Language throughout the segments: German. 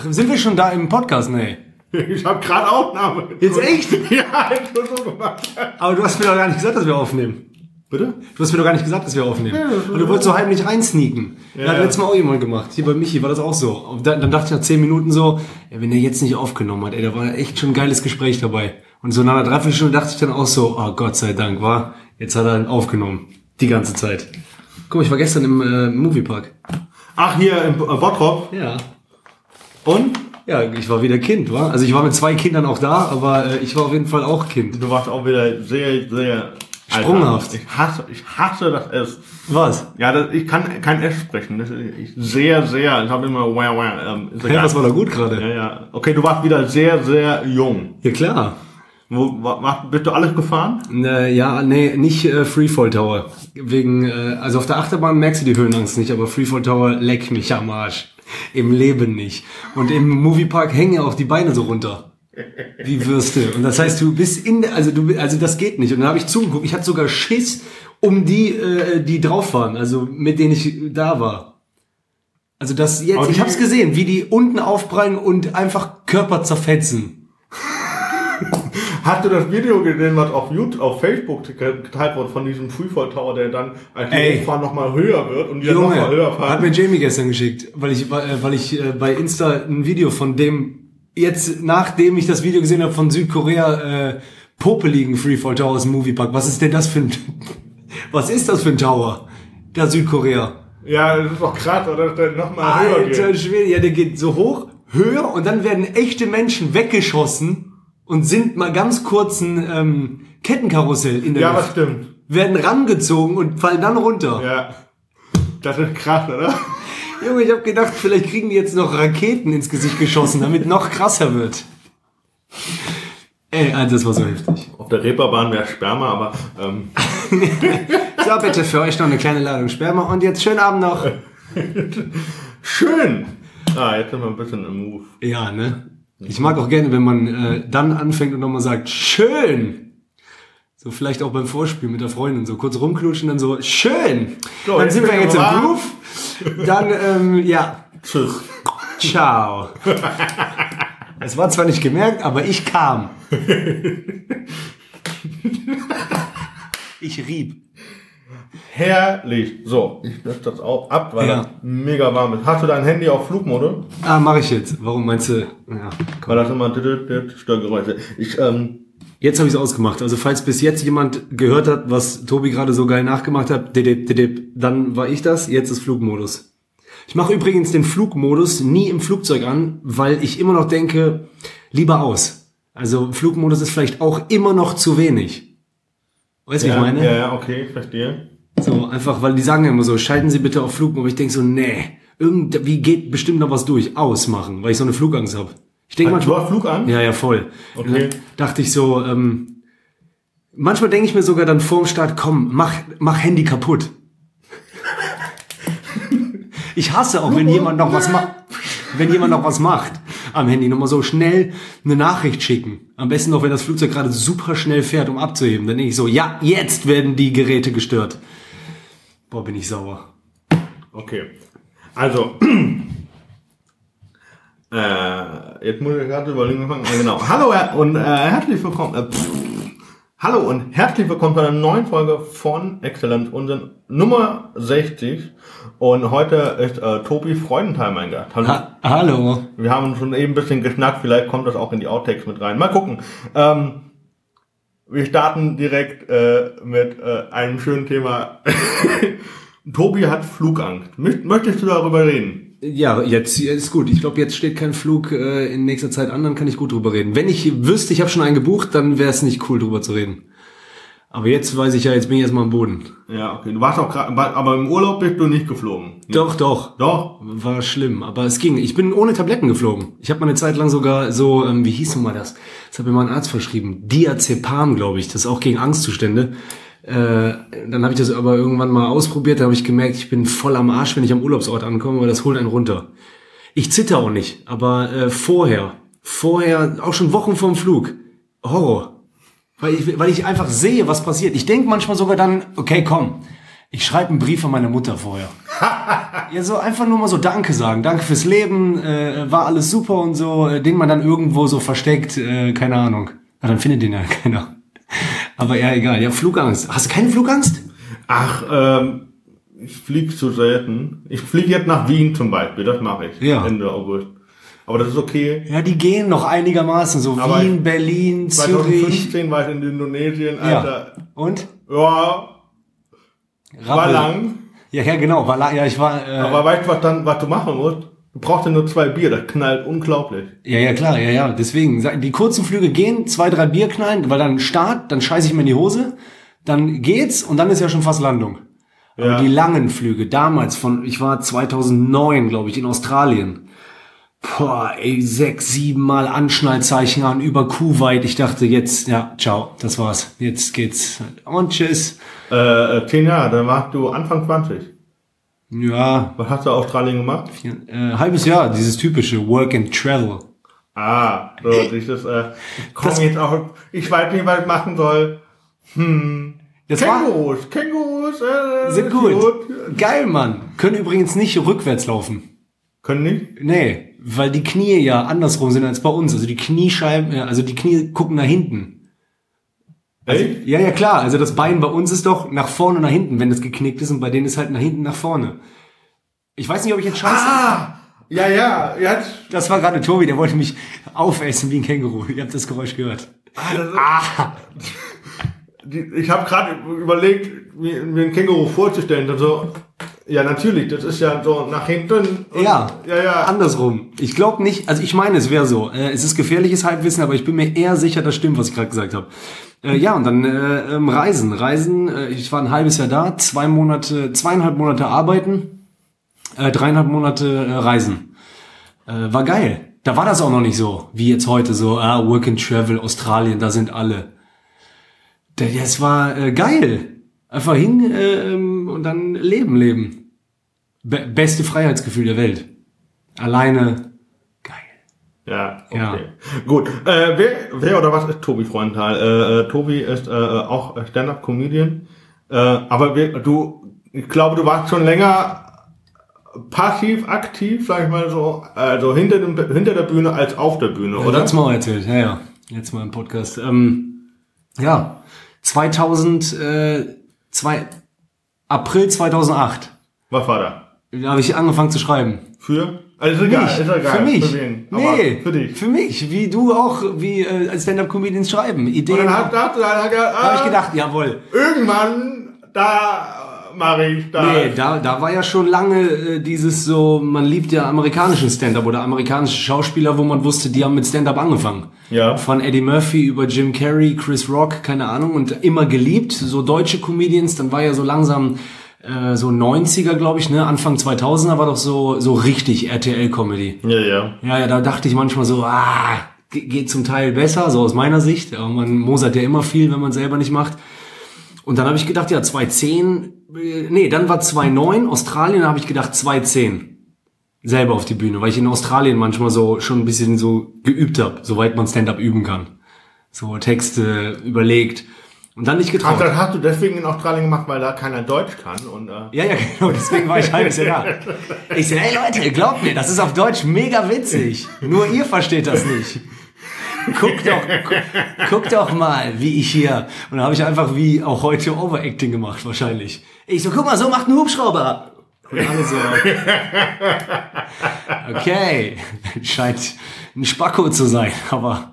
Ach, sind wir schon da im Podcast? Nee. Ich habe gerade Aufnahme. Jetzt echt? Ja, Entschuldigung gemacht. Aber du hast mir doch gar nicht gesagt, dass wir aufnehmen. Bitte? Du hast mir doch gar nicht gesagt, dass wir aufnehmen. Und du wolltest so heimlich reinsneaken. Ja, hat ja. letztes Mal auch jemand gemacht. Hier bei Michi war das auch so. Und dann, dann dachte ich nach zehn Minuten so, ey, wenn der jetzt nicht aufgenommen hat, ey, da war echt schon ein geiles Gespräch dabei. Und so nach einer Dreiviertelstunde dachte ich dann auch so, oh Gott sei Dank, war, jetzt hat er aufgenommen. Die ganze Zeit. Guck mal, ich war gestern im äh, Moviepark. Ach, hier im äh, Bottrop. Ja. Und? Ja, ich war wieder Kind, war. Also ich war mit zwei Kindern auch da, aber äh, ich war auf jeden Fall auch Kind. Du warst auch wieder sehr, sehr... Alter, Sprunghaft. Ich hasse, ich hasse das S. Was? Ja, das, ich kann kein S sprechen. Das ist ich, sehr, sehr. Ich habe immer wow, wow. Ähm, ist Ja, was war da gut gerade? Ja, ja. Okay, du warst wieder sehr, sehr jung. Ja, klar. Wo, wa, wa- bist du alles gefahren? Äh, ja, nee, nicht äh, Freefall Tower. Wegen, äh, also auf der Achterbahn merkst du die Höhenangst nicht, aber Freefall Tower leck mich am Arsch. Im Leben nicht. Und im Moviepark hängen ja auch die Beine so runter. Wie Würste. Und das heißt, du bist in der, also du, also das geht nicht. Und dann habe ich zugeguckt. Ich hatte sogar Schiss um die, äh, die drauf waren, also mit denen ich da war. Also das jetzt, ich habe es gesehen, wie die unten aufprallen und einfach Körper zerfetzen. Hast du das Video gesehen, was auf YouTube, auf Facebook geteilt wurde von diesem Freefall Tower, der dann als die. Hochfahren nochmal höher wird und dann nochmal höher Junge, hat fahren? mir Jamie gestern geschickt, weil ich, weil ich äh, bei Insta ein Video von dem, jetzt nachdem ich das Video gesehen habe von Südkorea, äh, popeligen Freefall Tower aus dem Moviepark. Was ist denn das für ein, was ist das für ein Tower? Da Südkorea. Ja, das ist doch krass, oder? Dass der nochmal höher geht. Schwede, ja, der geht so hoch, höher und dann werden echte Menschen weggeschossen und sind mal ganz kurzen ähm, Kettenkarussell in der Ja, Luft. das stimmt. Werden rangezogen und fallen dann runter. Ja. Das ist krass, oder? Junge, ich habe gedacht, vielleicht kriegen die jetzt noch Raketen ins Gesicht geschossen, damit noch krasser wird. Ey, Alter, das war so heftig. Auf der Reeperbahn wäre Sperma, aber ähm, So, bitte für euch noch eine kleine Ladung Sperma und jetzt schönen Abend noch. schön. Ah, jetzt sind wir ein bisschen im Move. Ja, ne? Ich mag auch gerne, wenn man äh, dann anfängt und nochmal sagt, schön. So vielleicht auch beim Vorspiel mit der Freundin, so kurz rumklutschen, dann so, schön. So, dann sind wir jetzt im. Groove. Dann, ähm, ja, Tschüss. ciao. Es war zwar nicht gemerkt, aber ich kam. Ich rieb. Herrlich. So, ich lösche das auch ab, weil Ja. das mega warm ist. Hast du dein Handy auf Flugmodus? Ah, mache ich jetzt. Warum meinst du? Ja, komm. Weil das immer Störgeräusche. Ich, ähm, Jetzt habe ich es ausgemacht. Also falls bis jetzt jemand gehört hat, was Tobi gerade so geil nachgemacht hat, didip, didip, dann war ich das. Jetzt ist Flugmodus. Ich mache übrigens den Flugmodus nie im Flugzeug an, weil ich immer noch denke, lieber aus. Also Flugmodus ist vielleicht auch immer noch zu wenig. Weißt du, wie ja, ich meine? ja, ja, okay, verstehe. So, einfach, weil die sagen ja immer so, schalten Sie bitte auf Flugmodus. Aber ich denke so, nee, irgendwie geht bestimmt noch was durch. Ausmachen, weil ich so eine Flugangst habe. Ich denke Du manchmal, hast Flug an? ja, ja, voll. Okay. Dachte ich so, ähm, manchmal denke ich mir sogar dann vorm Start, komm, mach, mach Handy kaputt. ich hasse auch, wenn jemand noch was macht, wenn jemand noch was macht am Handy, nochmal so schnell eine Nachricht schicken. Am besten noch, wenn das Flugzeug gerade super schnell fährt, um abzuheben. Dann denke ich so, ja, jetzt werden die Geräte gestört. Boah, bin ich sauer. Okay. Also, äh, jetzt muss ich gerade überlegen, fangen. Äh, genau. Hallo äh, und äh, herzlich willkommen. Äh, pff. Hallo und herzlich willkommen zu einer neuen Folge von Exzellent, unseren Nummer 60. Und heute ist äh, Tobi Freudenthal mein Gast. Hallo. Ha Hallo. Wir haben schon eben ein bisschen geschnackt, vielleicht kommt das auch in die Outtakes mit rein. Mal gucken. Ähm, wir starten direkt äh, mit äh, einem schönen Thema. Tobi hat Flugangst. Möcht- Möchtest du darüber reden? Ja, jetzt ist gut. Ich glaube, jetzt steht kein Flug äh, in nächster Zeit an, dann kann ich gut drüber reden. Wenn ich wüsste, ich habe schon einen gebucht, dann wäre es nicht cool, drüber zu reden. Aber jetzt weiß ich ja, jetzt bin ich erstmal am Boden. Ja, okay. Du warst auch gerade, aber im Urlaub bist du nicht geflogen. Doch, doch. Doch. War schlimm, aber es ging. Ich bin ohne Tabletten geflogen. Ich habe mal eine Zeit lang sogar so, ähm, wie hieß nun mal das? Das hat mir mal ein Arzt verschrieben. Diazepam, glaube ich. Das ist auch gegen Angstzustände. Äh, dann habe ich das aber irgendwann mal ausprobiert. Da habe ich gemerkt, ich bin voll am Arsch, wenn ich am Urlaubsort ankomme, weil das holt einen runter. Ich zitter auch nicht, aber äh, vorher, vorher, auch schon Wochen vorm Flug, Horror. Weil ich, weil ich einfach sehe, was passiert. Ich denke manchmal sogar dann, okay, komm, ich schreibe einen Brief an meine Mutter vorher. ja, so einfach nur mal so Danke sagen. Danke fürs Leben, äh, war alles super und so, äh, den man dann irgendwo so versteckt, äh, keine Ahnung. Na, dann findet den ja keiner. Aber ja, egal. Ja, Flugangst. Hast du keine Flugangst? Ach, ähm, ich fliege zu selten. Ich fliege jetzt nach Wien zum Beispiel, das mache ich. Ja. Ende August. Aber das ist okay. Ja, die gehen noch einigermaßen. So Aber Wien, Berlin, Zürich. 2015 war ich in Indonesien, Ja. Alter. Und? Ja, war Rappel. lang. Ja, ja, genau. War lang. Ja, ich war. Äh, Aber weißt du, was dann, was du machen musst? Du brauchst ja nur zwei Bier, das knallt unglaublich. Ja, ja, klar, ja, ja. Deswegen, die kurzen Flüge gehen, zwei, drei Bier knallen, weil dann Start, dann scheiße ich mir in die Hose, dann geht's und dann ist ja schon fast Landung. Aber Ja. die langen Flüge, damals von, ich war 2009, glaube ich, in Australien. Boah, ey, sechs, sieben Mal Anschnallzeichen an über Kuwait. Ich dachte, jetzt, ja, ciao, das war's. Jetzt geht's. Und tschüss. Äh, äh, zehn Jahre, dann warst du Anfang 20. Ja, Was hast du Australien gemacht? äh, halbes Jahr, dieses typische Work and Travel. Ah, so, dieses, äh, ich komm Das- jetzt auch, ich weiß nicht, was ich machen soll. Hm. Das war, Kängurus, Kängurus, äh, sind ist gut. Geil, Mann. Können übrigens nicht rückwärts laufen. Können nicht? Nee, weil die Knie ja andersrum sind als bei uns. Also die Kniescheiben, äh, also die Knie gucken nach hinten. Echt? Ja, ja, klar. Also das Bein bei uns ist doch nach vorne und nach hinten, wenn es geknickt ist und bei denen ist halt nach hinten nach vorne. Ich weiß nicht, ob ich jetzt scheiße. Ah! Ja, ja, jetzt. Das war gerade Tobi, der wollte mich aufessen wie ein Känguru. Ihr habt das Geräusch gehört. Ah, Die, ich habe gerade überlegt, mir, mir ein Känguru vorzustellen. Also, ja, natürlich, das ist ja so nach hinten. Ja, Ja, ja. andersrum. Ich glaube nicht, also ich meine, es wäre so. Äh, es ist gefährliches Halbwissen, aber ich bin mir eher sicher, das stimmt, was ich gerade gesagt habe. Äh, ja, und dann äh, ähm, Reisen. Reisen, äh, ich war ein halbes Jahr da, zwei Monate, zweieinhalb Monate arbeiten, äh, dreieinhalb Monate äh, Reisen. Äh, war geil. Da war das auch noch nicht so, wie jetzt heute, so, ah, Work and Travel, Australien, da sind alle. Da- Das war äh, geil. Einfach hin äh, ähm, und dann leben, leben. Be beste Freiheitsgefühl der Welt. Alleine. Geil. Ja, okay. Ja. Gut. Äh, wer, wer oder was ist Tobi Freundtal? Äh, äh, Tobi ist äh, auch Stand-Up-Comedian. Äh, aber wer, du, ich glaube, du warst schon länger passiv aktiv, sag ich mal so, also hinter, dem, hinter der Bühne als auf der Bühne, Oder? oder? Hat's mal erzählt. Ja, ja. Jetzt mal im Podcast. Ähm, ja. 2000, äh, zwei, April 2008. Was war da? Da habe ich angefangen zu schreiben. Für? Also ist egal, Mich. ist egal. für mich. Für wen? Nee, für dich. Für mich. Wie du auch, wie äh, Stand-Up-Comedians schreiben. Ideen. Und dann hat, hat, hat, hat, da habe ich ah, gedacht, jawohl. irgendwann, da mache ich, da. Nee, da, da war ja schon lange äh, dieses so, man liebt ja amerikanischen Stand-up oder amerikanische Schauspieler, wo man wusste, die haben mit Stand-up angefangen. Ja. Von Eddie Murphy über Jim Carrey, Chris Rock, keine Ahnung, und immer geliebt, so deutsche Comedians, dann war ja so langsam äh, so 90er, glaube ich, ne, Anfang 2000er war doch so, so richtig RTL-Comedy. Ja, ja. Ja, ja, da dachte ich manchmal so, ah, ge- geht zum Teil besser, so aus meiner Sicht, aber man mosert ja immer viel, wenn man selber nicht macht. Und dann habe ich gedacht, ja, 2010, äh, nee, dann war 2009, Australien, habe ich gedacht 2010. Selber auf die Bühne, weil ich in Australien manchmal so schon ein bisschen so geübt habe, soweit man Stand-up üben kann. So Texte überlegt. Und dann nicht Ach, getraut. das hast du deswegen in Australien gemacht, weil da keiner Deutsch kann und äh, Ja, ja, genau, deswegen war ich halbes Jahr da. Ich so, hey Leute, glaubt mir, das ist auf Deutsch mega witzig. Nur ihr versteht das nicht. Guckt doch, gu guck doch mal, wie ich hier. Und dann habe ich einfach wie auch heute Overacting gemacht, wahrscheinlich. Ich so, guck mal, so macht ein Hubschrauber. Und alle so. Okay, scheint ein Spacko zu sein, aber.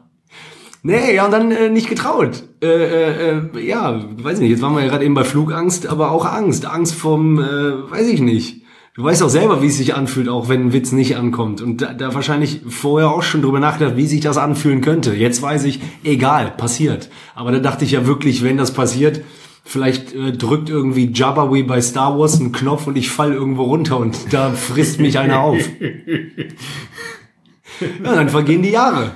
Nee, ja, und dann äh, nicht getraut. Äh, äh, äh, ja, weiß nicht, jetzt waren wir ja gerade eben bei Flugangst, aber auch Angst. Angst vom, äh, weiß ich nicht. Du weißt auch selber, wie es sich anfühlt, auch wenn ein Witz nicht ankommt. Und da, da wahrscheinlich vorher auch schon drüber nachgedacht, wie sich das anfühlen könnte. Jetzt weiß ich, egal, passiert. Aber da dachte ich ja wirklich, wenn das passiert, vielleicht äh, drückt irgendwie Jabba wie bei Star Wars einen Knopf und ich fall irgendwo runter und da frisst mich einer auf. Ja, dann vergehen die Jahre.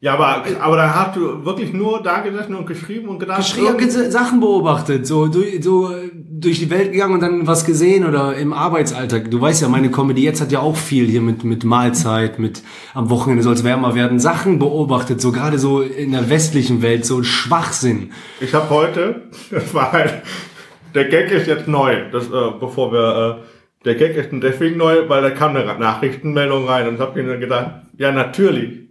Ja, aber aber da hast du wirklich nur da gesessen und geschrieben und gedacht, irgend- Sachen beobachtet, so, durch, so äh, durch die Welt gegangen und dann was gesehen oder im Arbeitsalltag. Du weißt ja, meine Comedy jetzt hat ja auch viel hier mit, mit Mahlzeit, mit am Wochenende soll es wärmer werden, Sachen beobachtet, so gerade so in der westlichen Welt, so Schwachsinn. ich habe heute, das war halt, der Gag ist jetzt neu, das, äh, bevor wir der Gag ist deswegen neu, weil da kam eine Nachrichtenmeldung rein und hab mir gedacht, ja natürlich.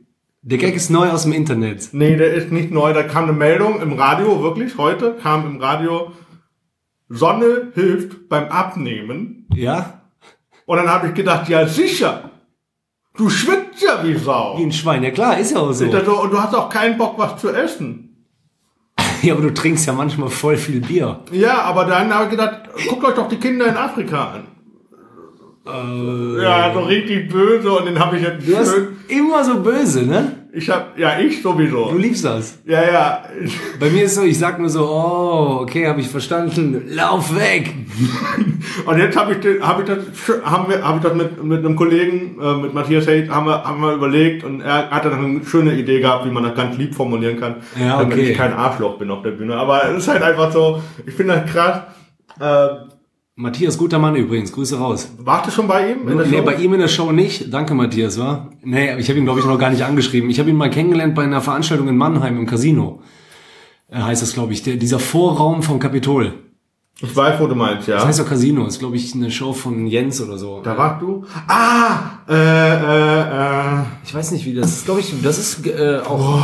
Der Gag ist neu aus dem Internet. Nee, der ist nicht neu. Da kam eine Meldung im Radio, wirklich, heute kam im Radio, Sonne hilft beim Abnehmen. Ja? Und dann habe ich gedacht, ja sicher. Du schwitzt ja wie Sau. Wie ein Schwein. Ja klar, ist ja auch so. So? Und du hast auch keinen Bock, was zu essen. Ja, aber du trinkst ja manchmal voll viel Bier. Ja, aber dann habe ich gedacht, guckt euch doch die Kinder in Afrika an. Äh, Ja, so richtig böse und den habe ich jetzt du hast immer so böse, ne? Ich hab, ja, ich sowieso. Du liebst das. Ja, ja. Bei mir ist so, ich sag nur so, oh, okay, habe ich verstanden. Lauf weg. Und jetzt habe ich, den- hab ich das, haben wir, hab ich das mit, mit einem Kollegen, äh, mit Matthias Haidt, haben wir, haben wir überlegt und er hat dann eine schöne Idee gehabt, wie man das ganz lieb formulieren kann, Ja, damit okay. ich kein Arschloch bin auf der Bühne. Aber es ist halt einfach so, ich finde das krass. Äh, Matthias, guter Mann übrigens. Grüße raus. warst du schon bei ihm in Nee, bei ihm in der Show nicht. Danke, Matthias, wa? Nee, ich habe ihn, glaube ich, noch gar nicht angeschrieben. Ich habe ihn mal kennengelernt bei einer Veranstaltung in Mannheim im Casino. Äh, heißt das, glaube ich. Der, dieser Vorraum vom Kapitol. Ich weiß, wo du meinst, ja. Das heißt doch Casino. Ist, glaube ich, eine Show von Jens oder so. da warst du? Ah! Äh, äh, äh. Ich weiß nicht, wie das ist. Glaube ich, das ist äh, auch...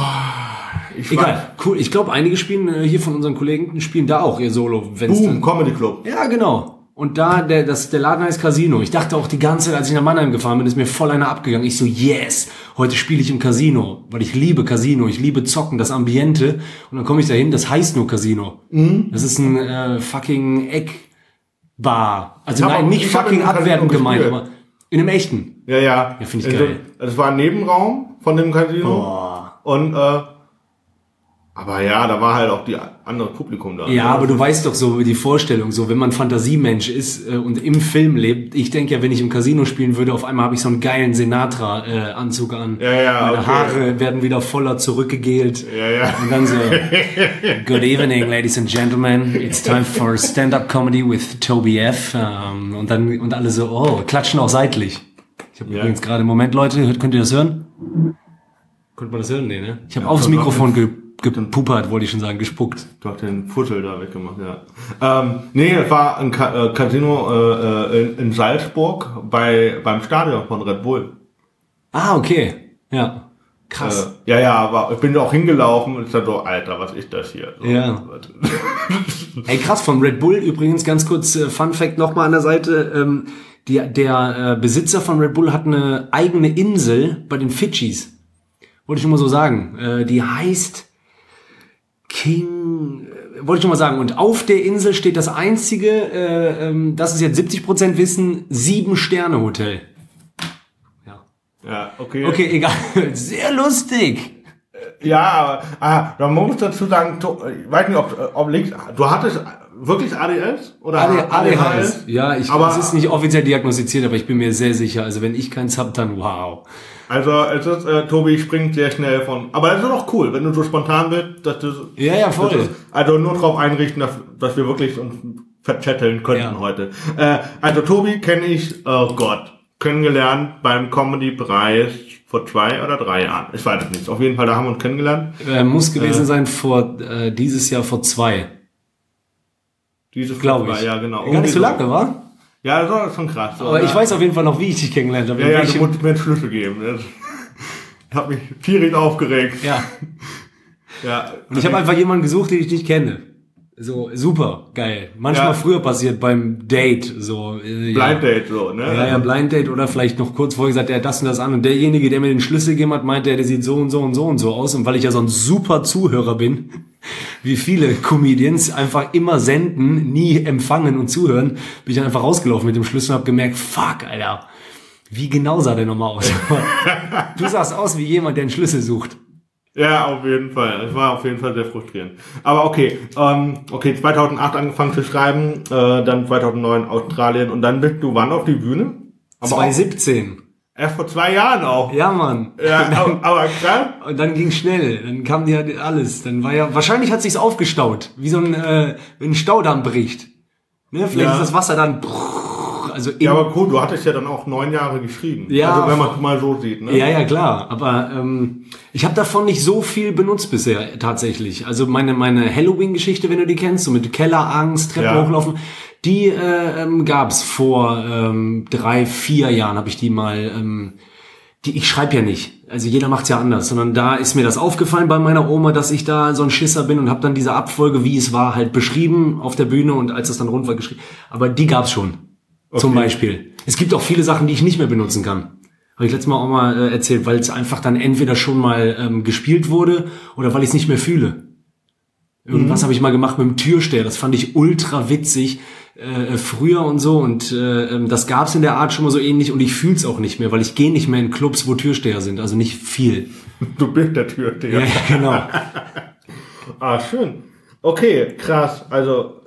Ich Egal, cool. Ich glaube, einige spielen äh, hier von unseren Kollegen spielen da auch ihr Solo. Wenn's Boom, dann- Comedy Club. Ja, genau. Und da, der, das, der Laden heißt Casino. Ich dachte auch die ganze Zeit, als ich nach Mannheim gefahren bin, ist mir voll einer abgegangen. Ich so, yes, heute spiele ich im Casino. Weil ich liebe Casino, ich liebe Zocken, das Ambiente. Und dann komme ich dahin, das heißt nur Casino. Das ist ein äh, fucking Eckbar. Also nein, auch- nicht fucking abwertend gemeint, aber in einem echten. Ja, ja. Ja, find ich Also, geil. Das war ein Nebenraum von dem Casino. Boah. Und, äh, aber ja, da war halt auch die andere Publikum da. Ja, aber du weißt doch so die Vorstellung, so wenn man Fantasiemensch ist äh, und im Film lebt. Ich denke ja, wenn ich im Casino spielen würde, auf einmal habe ich so einen geilen Sinatra-Anzug an. Ja, ja, Meine okay. Haare werden wieder voller zurückgegelt. Ja, ja. Und dann so, Good evening, ladies and gentlemen. It's time for stand-up comedy with Toby F. Ähm, und dann und alle so, oh, klatschen auch seitlich. Ich habe Ja. übrigens gerade, Moment, Leute, könnt ihr das hören? Könnt man das hören? Nee, ne? Ich habe Ja, aufs Mikrofon ge gepuppert, wollte ich schon sagen, gespuckt. Du hast den Fussel da weggemacht, ja. Ähm, nee, es war ein Ka äh, Casino äh, äh, in, in Salzburg bei, beim Stadion von Red Bull. Ah, okay. Ja. Krass. Äh, ja, ja, aber ich bin auch hingelaufen und ich dachte so, Alter, was ist das hier? So, Ja. Ey, krass, von Red Bull übrigens ganz kurz äh, Fun Fact nochmal an der Seite. Ähm, die, der äh, Besitzer von Red Bull hat eine eigene Insel bei den Fidschis. Wollte ich schon mal so sagen. Äh, die heißt King, äh, wollte ich schon mal sagen. Und auf der Insel steht das einzige, äh, ähm, das ist jetzt 70% Wissen, Sieben-Sterne-Hotel. Ja. Ja, okay. Okay, egal. Sehr lustig. Ja, aber ah, man muss dazu sagen, du, ich weiß nicht, ob, ob links, du hattest wirklich ADS oder AD, ADHS. Ja, ich, aber es ist nicht offiziell diagnostiziert, aber ich bin mir sehr sicher. Also wenn ich keins hab, dann wow. Also es ist, äh, Tobi springt sehr schnell von. Aber es ist auch cool, wenn du so spontan bist, dass du. Ja, ja, voll. Ist, also nur darauf einrichten, dass, dass wir wirklich uns verzetteln könnten Ja. heute. Äh, also Tobi kenne ich, oh Gott, kennengelernt beim Comedy-Preis vor zwei oder drei Jahren. Ich weiß es nicht. Auf jeden Fall, da haben wir uns kennengelernt. Äh, muss gewesen sein vor äh, dieses Jahr vor zwei, Dieses glaube war- ich. Ja, genau. Gar nicht so lange, war? Ja, das war schon krass. Aber ne? ich weiß auf jeden Fall noch, wie ich dich kennengelernt habe. Ja, ja, du welchem- musst mir einen Schlüssel geben. Ich habe mich tierisch aufgeregt. ja. Ja. Und ich habe einfach jemanden gesucht, den ich nicht kenne. So super geil. Manchmal Ja. früher passiert beim Date so. Äh, ja. Blind Date so, ne? Ja, ja, Blind Date oder vielleicht noch kurz vorher gesagt, er hat das und das an und derjenige, der mir den Schlüssel gegeben hat, meinte, er, der sieht so und so und so und so aus und weil ich ja so ein super Zuhörer bin, wie viele Comedians einfach immer senden, nie empfangen und zuhören, bin ich dann einfach rausgelaufen mit dem Schlüssel und hab gemerkt, fuck, Alter, wie genau sah der nochmal aus? du sahst aus wie jemand, der einen Schlüssel sucht. Ja, auf jeden Fall. Es war auf jeden Fall sehr frustrierend. Aber okay, ähm, okay, 2008 angefangen zu schreiben, äh, dann 2009 Australien und dann bist du wann auf die Bühne? Aber auch 2017. erst vor zwei Jahren auch. Ja, Mann. Ja, aber, aber krass. Und dann ging schnell, dann kam ja alles. Dann war ja, wahrscheinlich hat sich's aufgestaut, wie so ein, äh, wenn ein Staudamm bricht. Ne, vielleicht Ja. ist das Wasser dann, also Ja, aber cool, du hattest ja dann auch neun Jahre geschrieben. Ja. Also wenn man mal so sieht, ne? ja, ja, klar. Aber ähm, ich habe davon nicht so viel benutzt bisher tatsächlich. Also meine meine Halloween-Geschichte, wenn du die kennst, so mit Kellerangst, Treppen Ja. hochlaufen, Die äh, ähm, gab's vor ähm, drei, vier Jahren, habe ich die mal. Ähm, die, ich schreibe ja nicht. Also jeder macht's ja anders, sondern da ist mir das aufgefallen bei meiner Oma, dass ich da so ein Schisser bin und habe dann diese Abfolge, wie es war, halt beschrieben auf der Bühne und als es dann rund war geschrieben. Aber die gab's schon. Zum Beispiel. Es gibt auch viele Sachen, die ich nicht mehr benutzen kann. Habe ich letztes Mal auch mal äh, erzählt, weil es einfach dann entweder schon mal ähm, gespielt wurde oder weil ich es nicht mehr fühle. Irgendwas habe ich mal gemacht mit dem Türsteher. Das fand ich ultra witzig äh, früher und so. Und äh, ähm, das gab's in der Art schon mal so ähnlich. Und ich fühl's auch nicht mehr, weil ich gehe nicht mehr in Clubs, wo Türsteher sind. Also nicht viel. Du bist der Türsteher. Ja, genau. Ah, schön. Okay, krass. Also,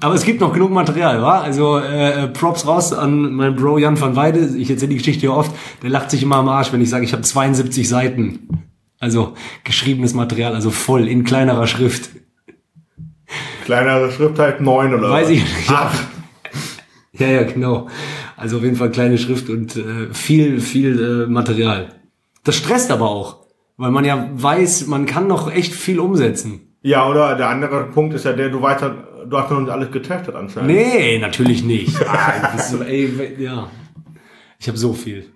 Aber es gibt noch genug Material, wa? Also äh, äh, Props raus an meinen Bro Jan van Weide. Ich erzähle die Geschichte hier oft. Der lacht sich immer am Arsch, wenn ich sage, ich habe 72 Seiten. Also geschriebenes Material, also voll in kleinerer Schrift. kleinere Schrift halt neun oder Weiß ich nicht. Ach, Ja, ja, genau. Also auf jeden Fall kleine Schrift und äh, viel, viel äh, Material. Das stresst aber auch, weil man ja weiß, man kann noch echt viel umsetzen. Ja, oder der andere Punkt ist ja der, du weiter, du hast noch nicht alles getestet anscheinend. Nee, natürlich nicht. Ah, das ist so, ey, ja. Ich habe so viel.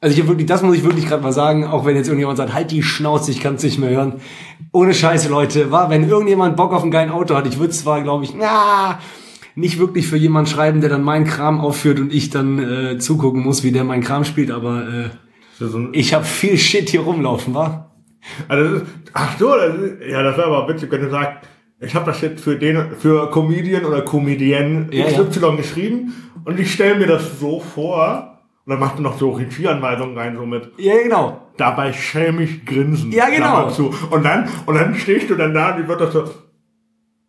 Also ich habe wirklich, das muss ich wirklich gerade mal sagen, auch wenn jetzt irgendjemand sagt, halt die Schnauze, ich kann es nicht mehr hören. Ohne Scheiße, Leute, war, wenn irgendjemand Bock auf einen geilen Auto hat, ich würde zwar, glaube ich, na, nicht wirklich für jemanden schreiben, der dann meinen Kram aufführt und ich dann äh, zugucken muss, wie der meinen Kram spielt, aber äh, ein, ich habe viel Shit hier rumlaufen, wa? Also das ist, ach so, das ist, ja, das wäre aber witzig, wenn du sagst, ich habe das jetzt für den, für Comedian oder Comedienne Ja, XY geschrieben und ich stelle mir das so vor und dann machst du noch so Regieanweisungen rein, so mit Ja, genau. dabei schelmisch grinsen. Ja, genau. Zu. Und dann, und dann stehst du dann da und die wird das so,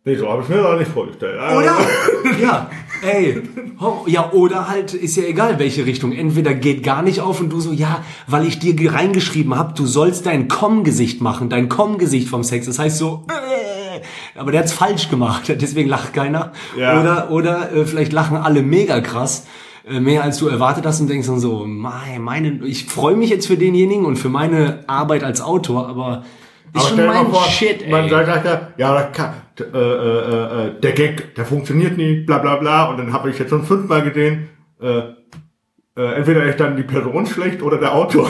nee, so habe ich mir das nicht vorgestellt. Also, Oder? ja, ey. Ja, oder halt, ist ja egal, welche Richtung. Entweder geht gar nicht auf und du so, ja, weil ich dir ge- reingeschrieben habe, du sollst dein Komm-Gesicht machen, dein Komm-Gesicht vom Sex. Das heißt so, äh, aber der hat's falsch gemacht, deswegen lacht keiner. Ja. Oder, oder äh, vielleicht lachen alle mega krass. äh, Mehr als du erwartet hast und denkst dann so, mei, meine, ich freue mich jetzt für denjenigen und für meine Arbeit als Autor, aber ist Aber schon mein vor, Shit, ey. man sagt, sagt ja, ja, da kann, äh, äh, äh, der Gag, der funktioniert nie, bla bla bla. Und dann habe ich jetzt schon fünfmal gesehen, äh, äh, entweder ist dann die Person schlecht oder der Autor.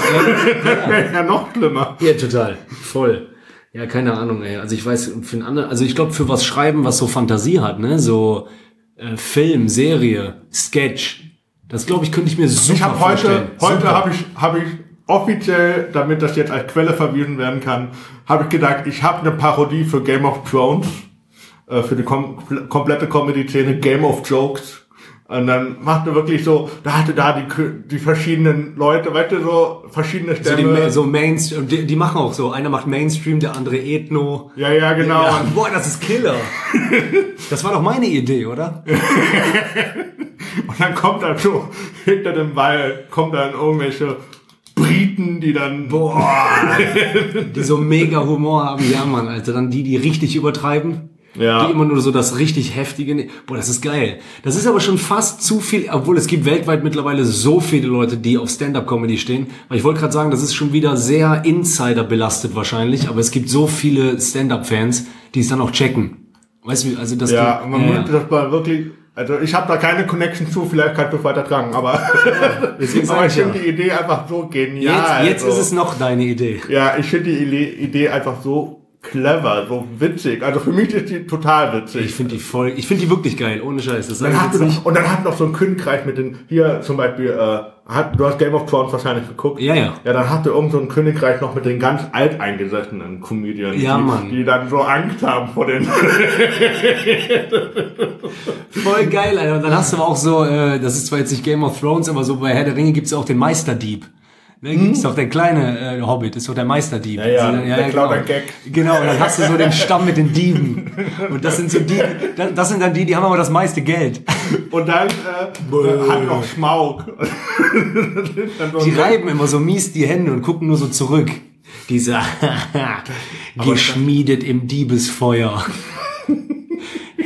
das wäre ja noch schlimmer. Ja, total. Voll. Ja, keine Ahnung, ey. Also ich weiß, für einen anderen, also ich glaube, für was schreiben, was so Fantasie hat, ne? So äh, Film, Serie, Sketch. Das glaube ich, könnte ich mir super Ich habe vorstellen. heute, heute habe ich, habe ich offiziell, damit das jetzt als Quelle verwiesen werden kann, habe ich gedacht, ich habe eine Parodie für Game of Thrones, äh, für die kom komplette Comedy-Szene Game of Jokes. Und dann machte wirklich so, da hatte da die, die verschiedenen Leute, weißt du, so verschiedene so, die, Stämme. So Mainstream, die, die machen auch so. Einer macht Mainstream, der andere Ethno. ja, ja, genau. Ja, boah, das ist Killer. Das war doch meine Idee, oder? Und dann kommt da so, hinter dem Wall, kommen dann irgendwelche Briten, die dann, Boah, die so mega Humor haben. Ja, Mann, Alter. Dann die, die richtig übertreiben. Ja. Die immer nur so das richtig heftige. ne- Boah, das ist geil. Das ist aber schon fast zu viel, obwohl es gibt weltweit mittlerweile so viele Leute, die auf Stand-Up-Comedy stehen. Weil ich wollte gerade sagen, das ist schon wieder sehr Insider belastet wahrscheinlich, aber es gibt so viele Stand-Up-Fans, die es dann auch checken. Weißt du, also das Ja, man ja, muss das mal wirklich. Also ich habe da keine Connection zu, vielleicht kannst du es weiter tragen, aber, sag aber ich ich ja. finde die Idee einfach so genial. Jetzt, jetzt also. ist es noch deine Idee. Ja, ich finde die Idee einfach so clever, so witzig. Also für mich ist die total witzig. Ich finde die voll, ich finde die wirklich geil, ohne Scheiß. Das dann hat noch, und dann hat noch so ein Königreich mit den, hier zum Beispiel, äh, hat, du hast Game of Thrones wahrscheinlich geguckt. Ja, ja. Ja, dann hatte irgend so ein Königreich noch mit den ganz alteingesessenen Comedians, Ja, die, Mann. die dann so Angst haben vor den. Voll geil, Alter. Und dann hast du aber auch so, äh, das ist zwar jetzt nicht Game of Thrones, aber so bei Herr der Ringe gibt's ja auch den Meisterdieb. Ne, gibt's doch der kleine äh, Hobbit, ist doch der Meisterdieb. Ja, ja, Also, der klaut einen Gag. Genau, und dann hast du so den Stamm mit den Dieben. Und das sind so die, das, das sind dann die, die haben aber das meiste Geld. Und dann äh, hat noch Schmauk. Ist Die reiben immer so mies die Hände und gucken nur so zurück. Diese geschmiedet im Diebesfeuer.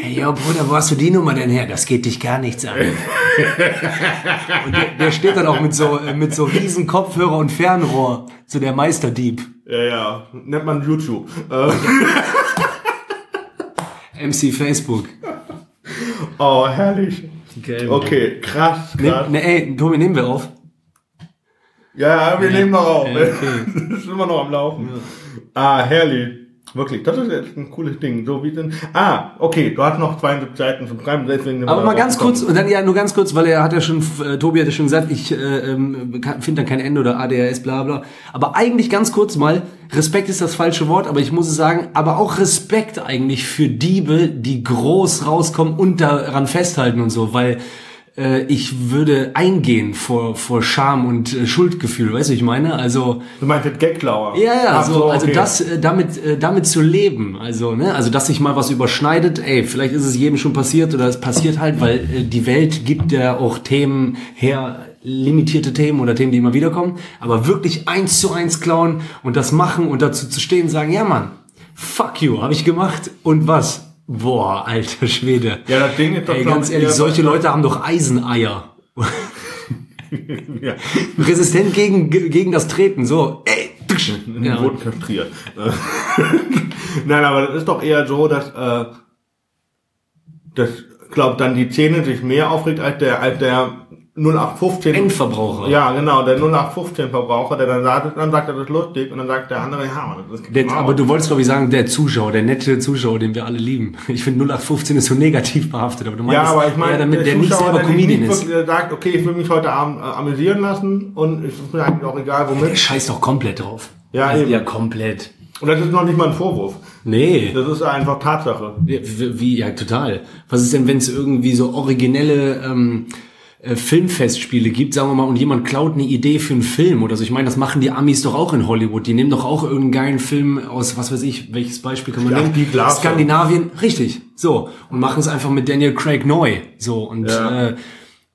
Hey, yo, Bruder, wo hast du die Nummer denn her? Das geht dich gar nichts an. Und der, der steht dann auch mit so, äh, mit so riesen Kopfhörer und Fernrohr, so der Meisterdieb. Ja, ja, nennt man YouTube. Äh, MC Facebook. oh, herrlich. Geil. Okay, krass, krass. Nehm, ne, ey, Tobi, nehmen wir auf. Ja, ja, wir nehmen noch auf. Ja, okay. Das ist immer noch am Laufen. Ah, herrlich. Wirklich, das ist jetzt ein cooles Ding. So wie denn. Ah, okay, du hast noch 72 Seiten zum Schreiben, deswegen. Aber mal ganz kurz, und dann ja nur ganz kurz, weil er hat ja schon, äh, Tobi hat ja schon gesagt, ich äh, ähm, finde da kein Ende oder ADHS, bla bla. Aber eigentlich ganz kurz mal, Respekt ist das falsche Wort, aber ich muss es sagen, aber auch Respekt eigentlich für Diebe, die groß rauskommen und daran festhalten und so, weil äh, ich würde eingehen vor, vor Scham und äh, Schuldgefühl, weißt du, ich meine? Also Du meinst jetzt Gaglauer? ja, ja, so, also okay. das, äh, damit, äh, damit zu leben, also, ne, also, dass sich mal was überschneidet, ey, vielleicht ist es jedem schon passiert oder es passiert halt, weil äh, die Welt gibt ja auch Themen her, limitierte Themen oder Themen, die immer wiederkommen, aber wirklich eins zu eins klauen und das machen und dazu zu stehen und sagen, ja, Mann, fuck you, habe ich gemacht und was? Boah, alter Schwede. Ja, das Ding ist doch, Ey, ganz ich, ehrlich, solche Leute haben doch Eiseneier. Ja, Resistent gegen, gegen das Treten, so, ey, ja. wurden kastriert. Nein, aber das ist doch eher so, dass, äh, dass, glaub, dann die Zähne sich mehr aufregt als der, als der 0815. Endverbraucher. Ja, genau, der 0815 Verbraucher, der dann sagt, dann sagt er, das ist lustig, und dann sagt der andere, ja, das ist Der, aber du wolltest, glaube ich, sagen, der Zuschauer, der nette Zuschauer, den wir alle lieben. Ich finde 0815 ist so negativ behaftet, aber du meinst ja, aber ich meine, damit, der, Zuschauer, selber der nicht Comedian ist. der sagt, okay, ich will mich heute Abend äh, amüsieren lassen und es ist mir eigentlich auch egal, Der womit. scheißt doch komplett drauf. Ja, also, eben. ja, komplett. Und das ist noch nicht mal ein Vorwurf. Nee. Das ist einfach Tatsache. Wie, wie- ja, total. Was ist denn, wenn es irgendwie so originelle ähm, äh, Filmfestspiele gibt, sagen wir mal, und jemand klaut eine Idee für einen Film oder so? Ich meine, das machen die Amis doch auch in Hollywood. Die nehmen doch auch irgendeinen geilen Film aus, was weiß ich, welches Beispiel kann man Ja, nehmen? Skandinavien, richtig. So. Und machen es einfach mit Daniel Craig neu. So. Und Ja. äh,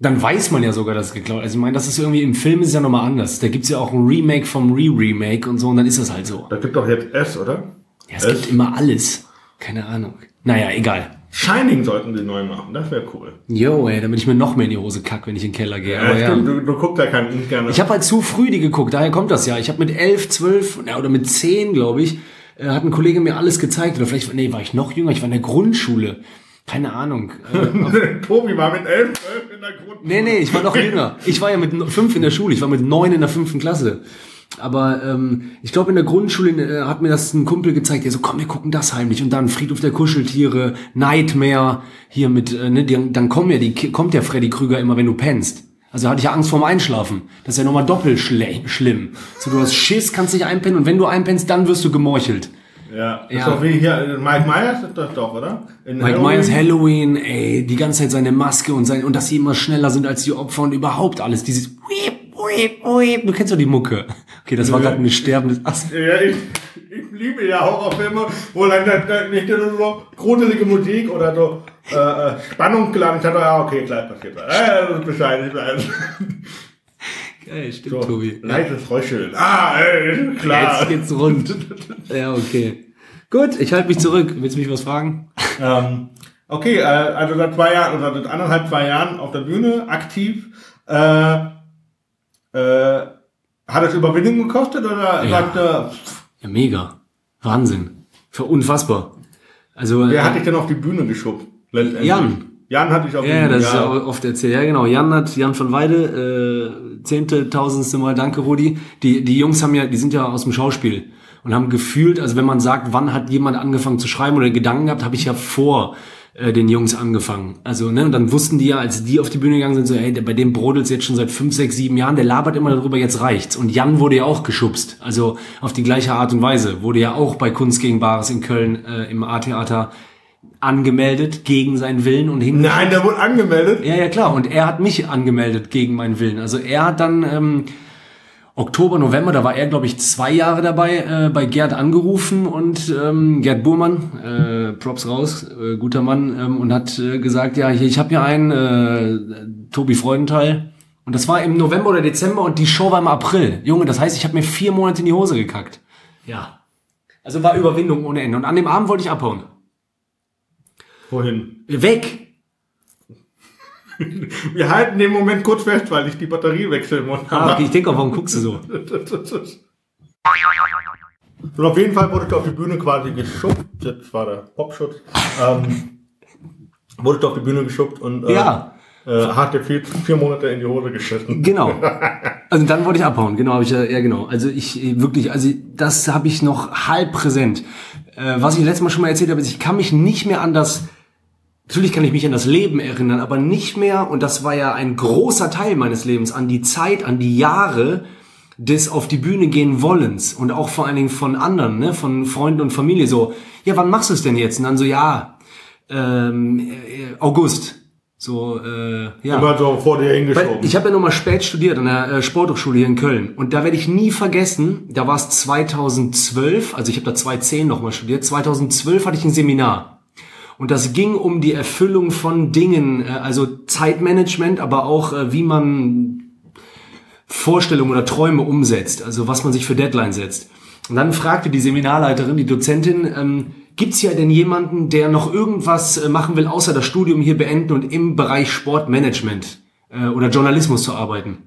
dann weiß man ja sogar, dass es geklaut ist. Also ich meine, das ist irgendwie, im Film ist ja nochmal anders. Da gibt's ja auch ein Remake vom Re-Remake und so, und dann ist das halt so. Da gibt doch jetzt S, oder? Ja, es gibt immer alles. Keine Ahnung. Naja, egal. Shining sollten sie neu machen, das wäre cool. Yo, ey, damit ich mir noch mehr in die Hose kack, wenn ich in den Keller gehe. Aber Ja, ja. stimmt, du, du guckst ja keinen gerne. Ich habe halt zu früh die geguckt, daher kommt das ja. Ich habe mit elf, zwölf, ja, oder mit zehn, glaube ich, äh, hat ein Kollege mir alles gezeigt. Oder vielleicht, nee, war ich noch jünger, ich war in der Grundschule. Keine Ahnung. Äh, Tobi war mit 11, 12 in der Grundschule. nee, nee, ich war noch jünger. Ich war ja mit fünf in der Schule, ich war mit neun in der fünften Klasse. Aber ähm, ich glaube, in der Grundschule äh, hat mir das ein Kumpel gezeigt, der so, komm, wir gucken das heimlich. Und dann Friedhof der Kuscheltiere, Nightmare, hier mit, äh, ne, dann kommen ja die, kommt der Freddy Krüger immer, wenn du pennst. Also hatte ich ja Angst vorm Einschlafen. Das ist ja nochmal doppelt schlimm. So, du hast Schiss, kannst nicht einpennen und wenn du einpennst, dann wirst du gemorchelt. Ja, Ja. ist doch wie hier, äh, Mike Myers ist das doch, oder? In Mike Halloween. Myers Halloween, ey, die ganze Zeit seine Maske und sein, und dass sie immer schneller sind als die Opfer und überhaupt alles. Dieses Wiep, Wiep, Wiep. Du kennst doch die Mucke. Okay, das war gerade ein sterbendes Ast. Ja, ich, ich liebe ja Horrorfilme, wo dann da- da nicht nur so gruselige Musik oder so äh, äh, Spannung gelangt hat. Ja, okay, gleich passiert was. Ja, das ist Bescheid, ich weiß. Geil, stimmt, So, Tobi. leises Röcheln. Ah, ey, klar. Jetzt geht's rund. ja, okay. Gut, ich halte mich zurück. Willst du mich was fragen? Ähm, okay, äh, also seit zwei Jahren oder seit anderthalb, zwei Jahren auf der Bühne aktiv. Äh, äh, hat es Überwindung gekostet oder Ja. sagt, äh, Ja, mega. Wahnsinn. Unfassbar. Also, wer äh, hat dich denn auf die Bühne geschubbt? letztendlich? Jan. Jan hat dich auf die Ja, Bühne das ist ja oft erzählt. Ja, genau. Jan hat, Jan von Weide, äh, zehnte, tausendste Mal, danke Rudi. Die, die Jungs haben ja, die sind ja aus dem Schauspiel und haben gefühlt, also wenn man sagt, wann hat jemand angefangen zu schreiben oder Gedanken gehabt, habe ich ja vor äh, den Jungs angefangen. Also, ne, und dann wussten die ja, als die auf die Bühne gegangen sind, so, hey, der, bei dem brodelt's jetzt schon seit fünf, sechs, sieben Jahren, der labert immer darüber, jetzt reicht's. Und Jan wurde ja auch geschubst. Also auf die gleiche Art und Weise. Wurde ja auch bei Kunst gegen Bares in Köln äh, im A-Theater angemeldet gegen seinen Willen und hing Nein, der wurde angemeldet. ja, ja, klar. Und er hat mich angemeldet gegen meinen Willen. Also er hat dann ähm, Oktober, November, da war er, glaube ich, zwei Jahre dabei, äh, bei Gerd angerufen und ähm, Gerd Burmann, äh, Props raus, äh, guter Mann, ähm, und hat äh, gesagt, ja, hier, ich habe hier einen, äh, Tobi Freudenthal. Und das war im November oder Dezember und die Show war im April. Junge, das heißt, ich habe mir vier Monate in die Hose gekackt. Ja. Also war Überwindung ohne Ende. Und an dem Abend wollte ich abhauen. Wohin? Weg! Wir halten den Moment kurz fest, weil ich die Batterie wechseln muss. Ah, okay, ich denke auch, warum guckst du so? Und auf jeden Fall wurde du auf die Bühne quasi geschubbt. Jetzt war der Popschutz. Ähm, wurde du auf die Bühne geschubbt und äh, Ja. Äh, hat dir vier, vier Monate in die Hose geschissen. Genau. Also dann wollte ich abhauen. Genau, habe ich ja, ja genau. Also ich äh, wirklich, also das habe ich noch halb präsent. Äh, was ich letztes Mal schon mal erzählt habe, ist, ich kann mich nicht mehr an das Natürlich kann ich mich an das Leben erinnern, aber nicht mehr, und das war ja ein großer Teil meines Lebens, an die Zeit, an die Jahre des auf die Bühne gehen Wollens und auch vor allen Dingen von anderen, ne, von Freunden und Familie so, ja, wann machst du es denn jetzt? Und dann so, ja, ähm, äh, August. So, äh, ja. Immer so vor dir hingeschoben. Weil ich habe ja nochmal spät studiert an der äh, Sporthochschule hier in Köln. Und da werde ich nie vergessen, da war es 2012, also ich habe da 2010 nochmal studiert, 2012 hatte ich ein Seminar. Und das ging um die Erfüllung von Dingen, äh, also Zeitmanagement, aber auch äh, wie man Vorstellungen oder Träume umsetzt, also was man sich für Deadline setzt. Und dann fragte die Seminarleiterin, die Dozentin, ähm, gibt's ja denn jemanden, der noch irgendwas äh, machen will, außer das Studium hier beenden und im Bereich Sportmanagement äh, oder Journalismus zu arbeiten?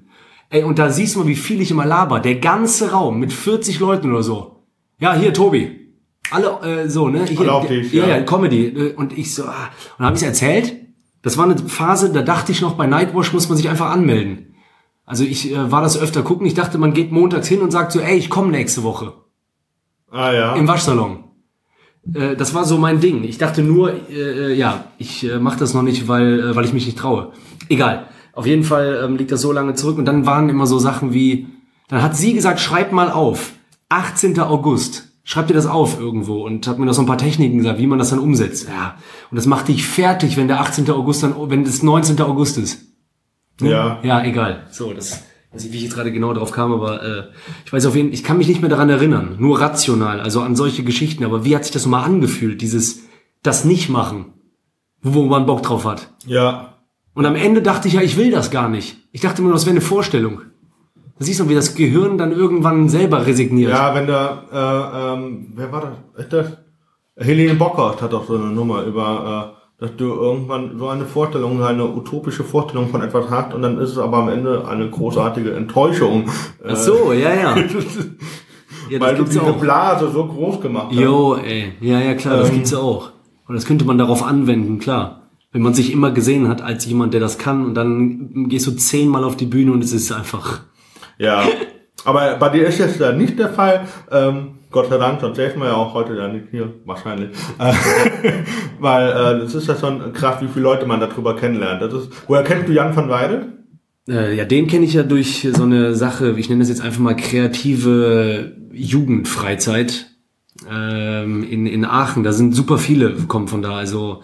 Ey, und da siehst du mal, wie viel ich immer laber. Der ganze Raum mit 40 Leuten oder so. Ja, hier, Tobi, alle äh, so, ne? Ich, dich, ja, ja. Comedy. Äh, Und ich so, ah. und dann habe ich erzählt. Das war eine Phase, da dachte ich noch, bei Nightwash muss man sich einfach anmelden. Also ich äh, war das öfter gucken. Ich dachte, man geht montags hin und sagt so, ey, ich komme nächste Woche ah ja. im Waschsalon. Äh, das war so mein Ding. Ich dachte nur, äh, ja, ich äh, mache das noch nicht, weil, äh, weil ich mich nicht traue. Egal. Auf jeden Fall ähm, liegt das so lange zurück. Und dann waren immer so Sachen wie, dann hat sie gesagt, schreib mal auf. 18. August. Schreib dir das auf irgendwo und hat mir noch so ein paar Techniken gesagt, wie man das dann umsetzt. Ja. Und das macht dich fertig, wenn der 18. August dann, wenn das 19. August ist. ja. Ja, egal. So, das weiß ich, wie ich jetzt gerade genau drauf kam, aber äh, ich weiß auf jeden Fall, ich kann mich nicht mehr daran erinnern, nur rational, also an solche Geschichten. Aber wie hat sich das nochmal angefühlt, dieses das nicht machen, wo man Bock drauf hat? Ja. Und am Ende dachte ich ja, ich will das gar nicht. Ich dachte mir, das wäre eine Vorstellung. Da siehst du, wie das Gehirn dann irgendwann selber resigniert. Ja, wenn da, äh, ähm, wer war das? Ist das? Helene Bockert hat doch so eine Nummer über, äh, dass du irgendwann so eine Vorstellung, eine utopische Vorstellung von etwas hast und dann ist es aber am Ende eine großartige Enttäuschung. Ach so, ja, ja. ja weil du diese auch. Blase so groß gemacht hast. Jo, ey. Ja, ja, klar, das Ähm. gibt's ja auch. Und das könnte man darauf anwenden, klar. Wenn man sich immer gesehen hat als jemand, der das kann und dann gehst du zehnmal auf die Bühne und es ist einfach... Ja. Aber bei dir ist jetzt da nicht der Fall. Ähm, Gott sei Dank, sonst säßen wir ja auch heute ja nicht hier, wahrscheinlich. Weil äh, das ist ja schon krass, wie viele Leute man darüber kennenlernt. Das ist, woher kennst du Jan van Weide? Äh, ja, den kenne ich ja durch so eine Sache, ich nenne das jetzt einfach mal kreative Jugendfreizeit ähm, in, in Aachen. Da sind super viele, kommen von da. Also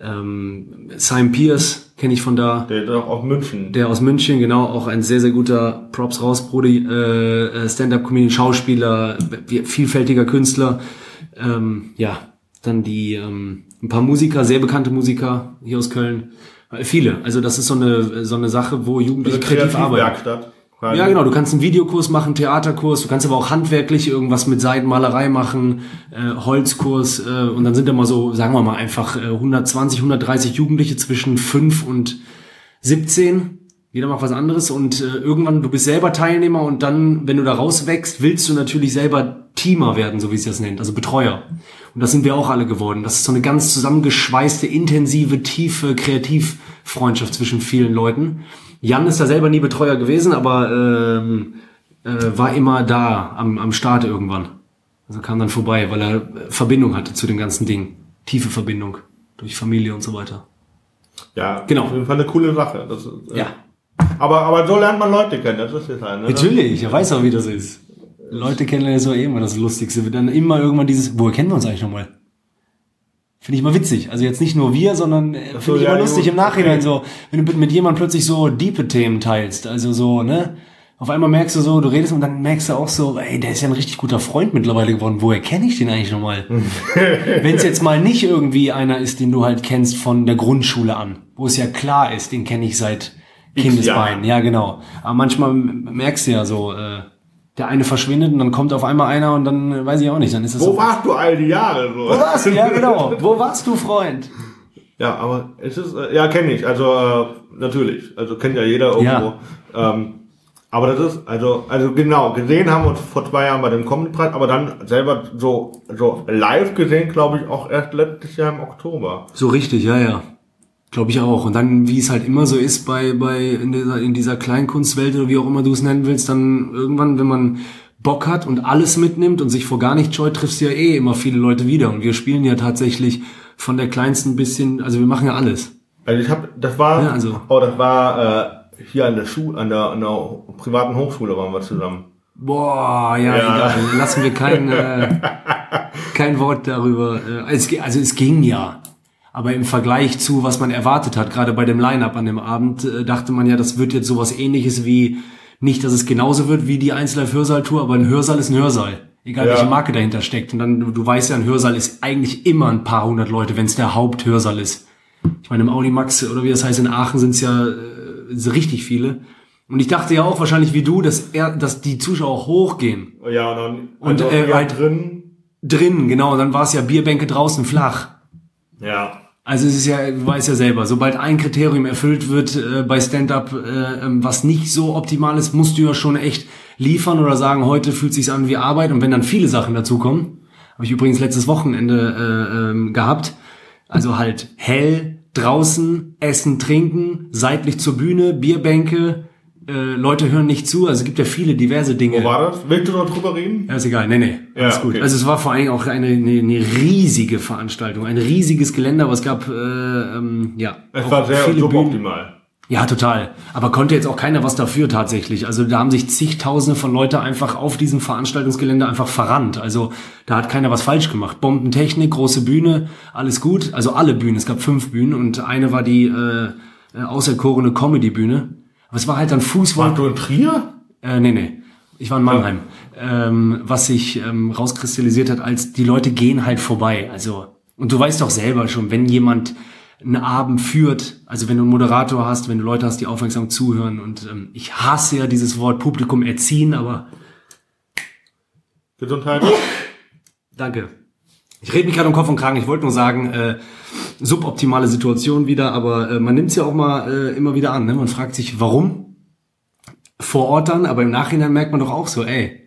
ähm, Simon Pierce kenne ich von da. Der ist auch aus München. Der aus München, genau, auch ein sehr, sehr guter Props raus, Brody, äh, äh, Stand-Up-Comedian, Schauspieler, vielfältiger Künstler. Ähm, ja, dann die, ähm, ein paar Musiker, sehr bekannte Musiker hier aus Köln. Äh, Viele. Also das ist so eine, so eine Sache, wo Jugendliche Also kreativ arbeiten. Kreativwerkstatt. Ja, genau. Du kannst einen Videokurs machen, Theaterkurs, du kannst aber auch handwerklich irgendwas mit Seidenmalerei machen, äh, Holzkurs äh, und dann sind da mal so, sagen wir mal einfach äh, 120, 130 Jugendliche zwischen 5 und 17. Jeder macht was anderes und äh, irgendwann, du bist selber Teilnehmer und dann, wenn du da rauswächst, willst du natürlich selber Teamer werden, so wie es das nennt, also Betreuer. Und das sind wir auch alle geworden. Das ist so eine ganz zusammengeschweißte, intensive, tiefe Kreativfreundschaft zwischen vielen Leuten. Jan ist da selber nie Betreuer gewesen, aber ähm, äh, war immer da am, am Start irgendwann. Also kam dann vorbei, weil er äh, Verbindung hatte zu dem ganzen Ding. Tiefe Verbindung durch Familie und so weiter. Ja, Genau. Auf jeden Fall eine coole Sache. Das äh, Ja. Aber, aber so lernt man Leute kennen, das ist jetzt halt, ne? Natürlich, er weiß auch, wie das ist. Leute kennenlernen ist doch eh immer das Lustigste. Dann immer irgendwann dieses, woher kennen wir uns eigentlich nochmal? Finde ich immer witzig. Also jetzt nicht nur wir, sondern äh, so, finde ich ja, immer lustig gut, im Nachhinein okay. so, wenn du mit, jemandem plötzlich so diepe Themen teilst. Also so, ne? Auf einmal merkst du so, du redest und dann merkst du auch so, ey, der ist ja ein richtig guter Freund mittlerweile geworden. Woher kenne ich den eigentlich nochmal? Wenn es jetzt mal nicht irgendwie einer ist, den du halt kennst von der Grundschule an, wo es ja klar ist, den kenne ich seit Kindesbeinen. Ja, genau. Aber manchmal merkst du ja so, äh, der eine verschwindet und dann kommt auf einmal einer und dann äh, weiß ich auch nicht, dann ist es Wo so. warst du all die Jahre? So? Wo warst du? Ja, genau. Wo warst du, Freund? Ja, aber es ist, äh, ja, kenne ich, also äh, natürlich, also kennt ja jeder irgendwo. Ähm, aber das ist, also, also genau, gesehen haben wir uns vor zwei Jahren bei dem Comedy-Preis, aber dann selber so, so live gesehen, glaube ich, auch erst letztes Jahr im Oktober. So richtig, ja, ja. Glaube ich auch. Und dann, wie es halt immer so ist bei, bei in dieser, in dieser Kleinkunstwelt oder wie auch immer du es nennen willst, dann irgendwann, wenn man Bock hat und alles mitnimmt und sich vor gar nicht scheut, triffst du ja eh immer viele Leute wieder. Und wir spielen ja tatsächlich von der kleinsten bisschen, also wir machen ja alles. Also ich habe, das war, Ja, also- oh, das war äh, hier an der Schule, an der, an der privaten Hochschule waren wir zusammen. Boah, ja, Ja. egal. Lassen wir kein, äh, kein Wort darüber. Äh, es, also es ging ja. Aber im Vergleich zu, was man erwartet hat, gerade bei dem Line-Up an dem Abend, äh, dachte man ja, das wird jetzt sowas ähnliches wie, nicht, dass es genauso wird wie die Einzellive-Hörsaal-Tour, aber ein Hörsaal ist ein Hörsaal. Egal, Ja. welche Marke dahinter steckt. Und dann, du, weißt ja, ein Hörsaal ist eigentlich immer ein paar hundert Leute, wenn es der Haupthörsaal ist. Ich meine, im Audi Max oder wie das heißt in Aachen sind es ja äh, richtig viele. Und ich dachte ja auch wahrscheinlich wie du, dass er, dass die Zuschauer hochgehen. Ja, und dann Und, also äh, halt- drin. Drinnen, genau. Und dann war es ja Bierbänke draußen flach. Ja. Also es ist ja, du weißt ja selber, sobald ein Kriterium erfüllt wird äh, bei Stand-up, äh, ähm, was nicht so optimal ist, musst du ja schon echt liefern oder sagen, heute fühlt sich's an wie Arbeit. Und wenn dann viele Sachen dazukommen, habe ich übrigens letztes Wochenende äh, ähm, gehabt, also halt hell, draußen, essen, trinken, seitlich zur Bühne, Bierbänke, äh, Leute hören nicht zu. Also es gibt ja viele diverse Dinge. Wo war das? Willst du noch drüber reden? Ja, ist egal. Nee, nee. Ja, Alles gut. okay. Also es war vor allen Dingen auch eine, eine, eine riesige Veranstaltung, ein riesiges Gelände, aber es gab, äh, ähm, ja. Es war sehr suboptimal. Ja, total. Aber konnte jetzt auch keiner was dafür tatsächlich. Also da haben sich zigtausende von Leute einfach auf diesem Veranstaltungsgelände einfach verrannt. Also da hat keiner was falsch gemacht. Bombentechnik, große Bühne, alles gut. Also alle Bühnen. Es gab fünf Bühnen und eine war die äh, äh, auserkorene Comedy-Bühne. Aber es war halt dann Fußball. Warst du in Trier? Äh, nee, nee. Ich war in Mannheim. Ähm, was sich ähm, rauskristallisiert hat, als die Leute gehen halt vorbei. Also, und du weißt doch selber schon, wenn jemand einen Abend führt, also wenn du einen Moderator hast, wenn du Leute hast, die aufmerksam zuhören und ähm, ich hasse ja dieses Wort Publikum erziehen, aber Gesundheit? danke. Ich rede mich gerade um Kopf und Kragen. Ich wollte nur sagen, äh, suboptimale Situation wieder, aber äh, man nimmt es ja auch mal äh, immer wieder an. Ne? Man fragt sich, warum? Vor Ort dann, aber im Nachhinein merkt man doch auch so, ey.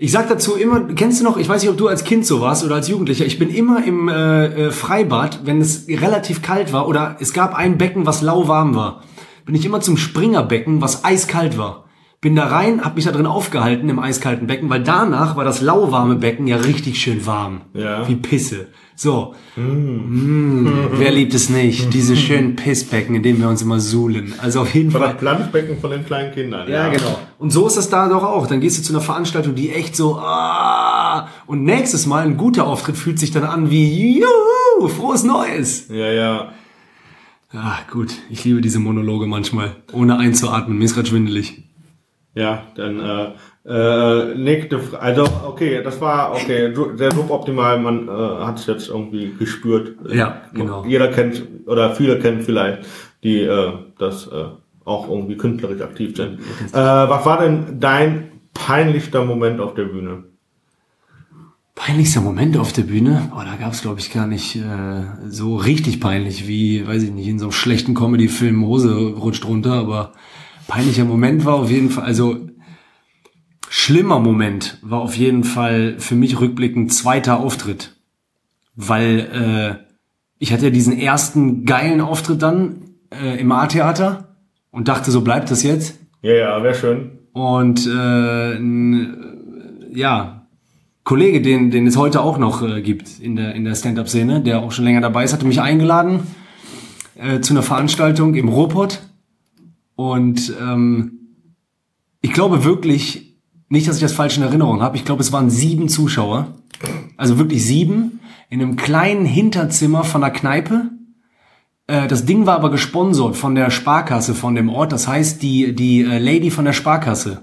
Ich sag dazu immer, kennst du noch, ich weiß nicht, ob du als Kind so warst oder als Jugendlicher, ich bin immer im äh, äh, Freibad, wenn es relativ kalt war oder es gab ein Becken, was lauwarm war, bin ich immer zum Springerbecken, was eiskalt war. Bin da rein, hab mich da drin aufgehalten im eiskalten Becken, weil danach war das lauwarme Becken ja richtig schön warm. Ja. Wie Pisse. So. Mm, wer liebt es nicht? Diese schönen Pissbecken, in denen wir uns immer suhlen. Also auf jeden Von Fall. das Planschbecken von den kleinen Kindern. Ja, genau. Und so ist das da doch auch. Dann gehst du zu einer Veranstaltung, die echt so, ah, und nächstes Mal ein guter Auftritt fühlt sich dann an wie, juhu, frohes Neues. Ja, ja. Ah, gut. Ich liebe diese Monologe manchmal. Ohne einzuatmen. Mir ist gerade schwindelig. Ja, dann äh, äh, nächste Frage. Also, okay, das war okay, sehr suboptimal. Man äh, hat es jetzt irgendwie gespürt. Ja, genau. Jeder kennt oder viele kennen vielleicht, die äh, das äh, auch irgendwie künstlerisch aktiv sind. Äh, was war denn dein peinlichster Moment auf der Bühne? Peinlichster Moment auf der Bühne? Oh, da gab es, glaube ich, gar nicht äh, so richtig peinlich wie, weiß ich nicht, in so einem schlechten Comedy-Film Hose rutscht runter, aber peinlicher Moment war auf jeden Fall, also schlimmer Moment war auf jeden Fall für mich rückblickend zweiter Auftritt. Weil äh, ich hatte ja diesen ersten geilen Auftritt dann äh, im A-Theater und dachte, so bleibt das jetzt. Ja, ja, wäre schön. Und äh, ja, Kollege, den, den es heute auch noch äh, gibt in der, in der Stand-Up-Szene, der auch schon länger dabei ist, hatte mich eingeladen äh, zu einer Veranstaltung im Ruhrpott. Und ähm, ich glaube wirklich, nicht, dass ich das falsch in Erinnerung habe, ich glaube, es waren sieben Zuschauer. Also wirklich sieben in einem kleinen Hinterzimmer von der Kneipe. Äh, Das Ding war aber gesponsert von der Sparkasse von dem Ort. Das heißt, die, die äh, Lady von der Sparkasse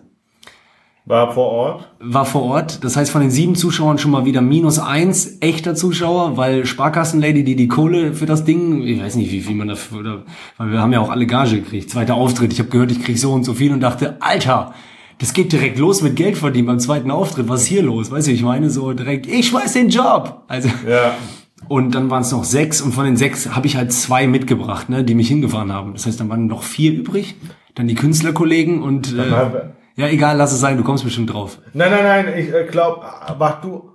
War vor Ort. war vor Ort. Das heißt, von den sieben Zuschauern schon mal wieder minus eins echter Zuschauer, weil Sparkassenlady, die die Kohle für das Ding, ich weiß nicht, wie viel man dafür, weil wir haben ja auch alle Gage gekriegt. Zweiter Auftritt, ich habe gehört, ich krieg so und so viel und dachte, Alter, das geht direkt los mit Geld verdienen beim zweiten Auftritt. Was ist hier los? Weißt du, ich meine so direkt, ich schmeiß den Job. Also, Ja. und dann waren es noch sechs und von den sechs habe ich halt zwei mitgebracht, ne, die mich hingefahren haben. Das heißt, dann waren noch vier übrig. Dann die Künstlerkollegen und äh, haben- ja, egal, lass es sein, du kommst bestimmt drauf. Nein, nein, nein, ich äh, glaube, was du,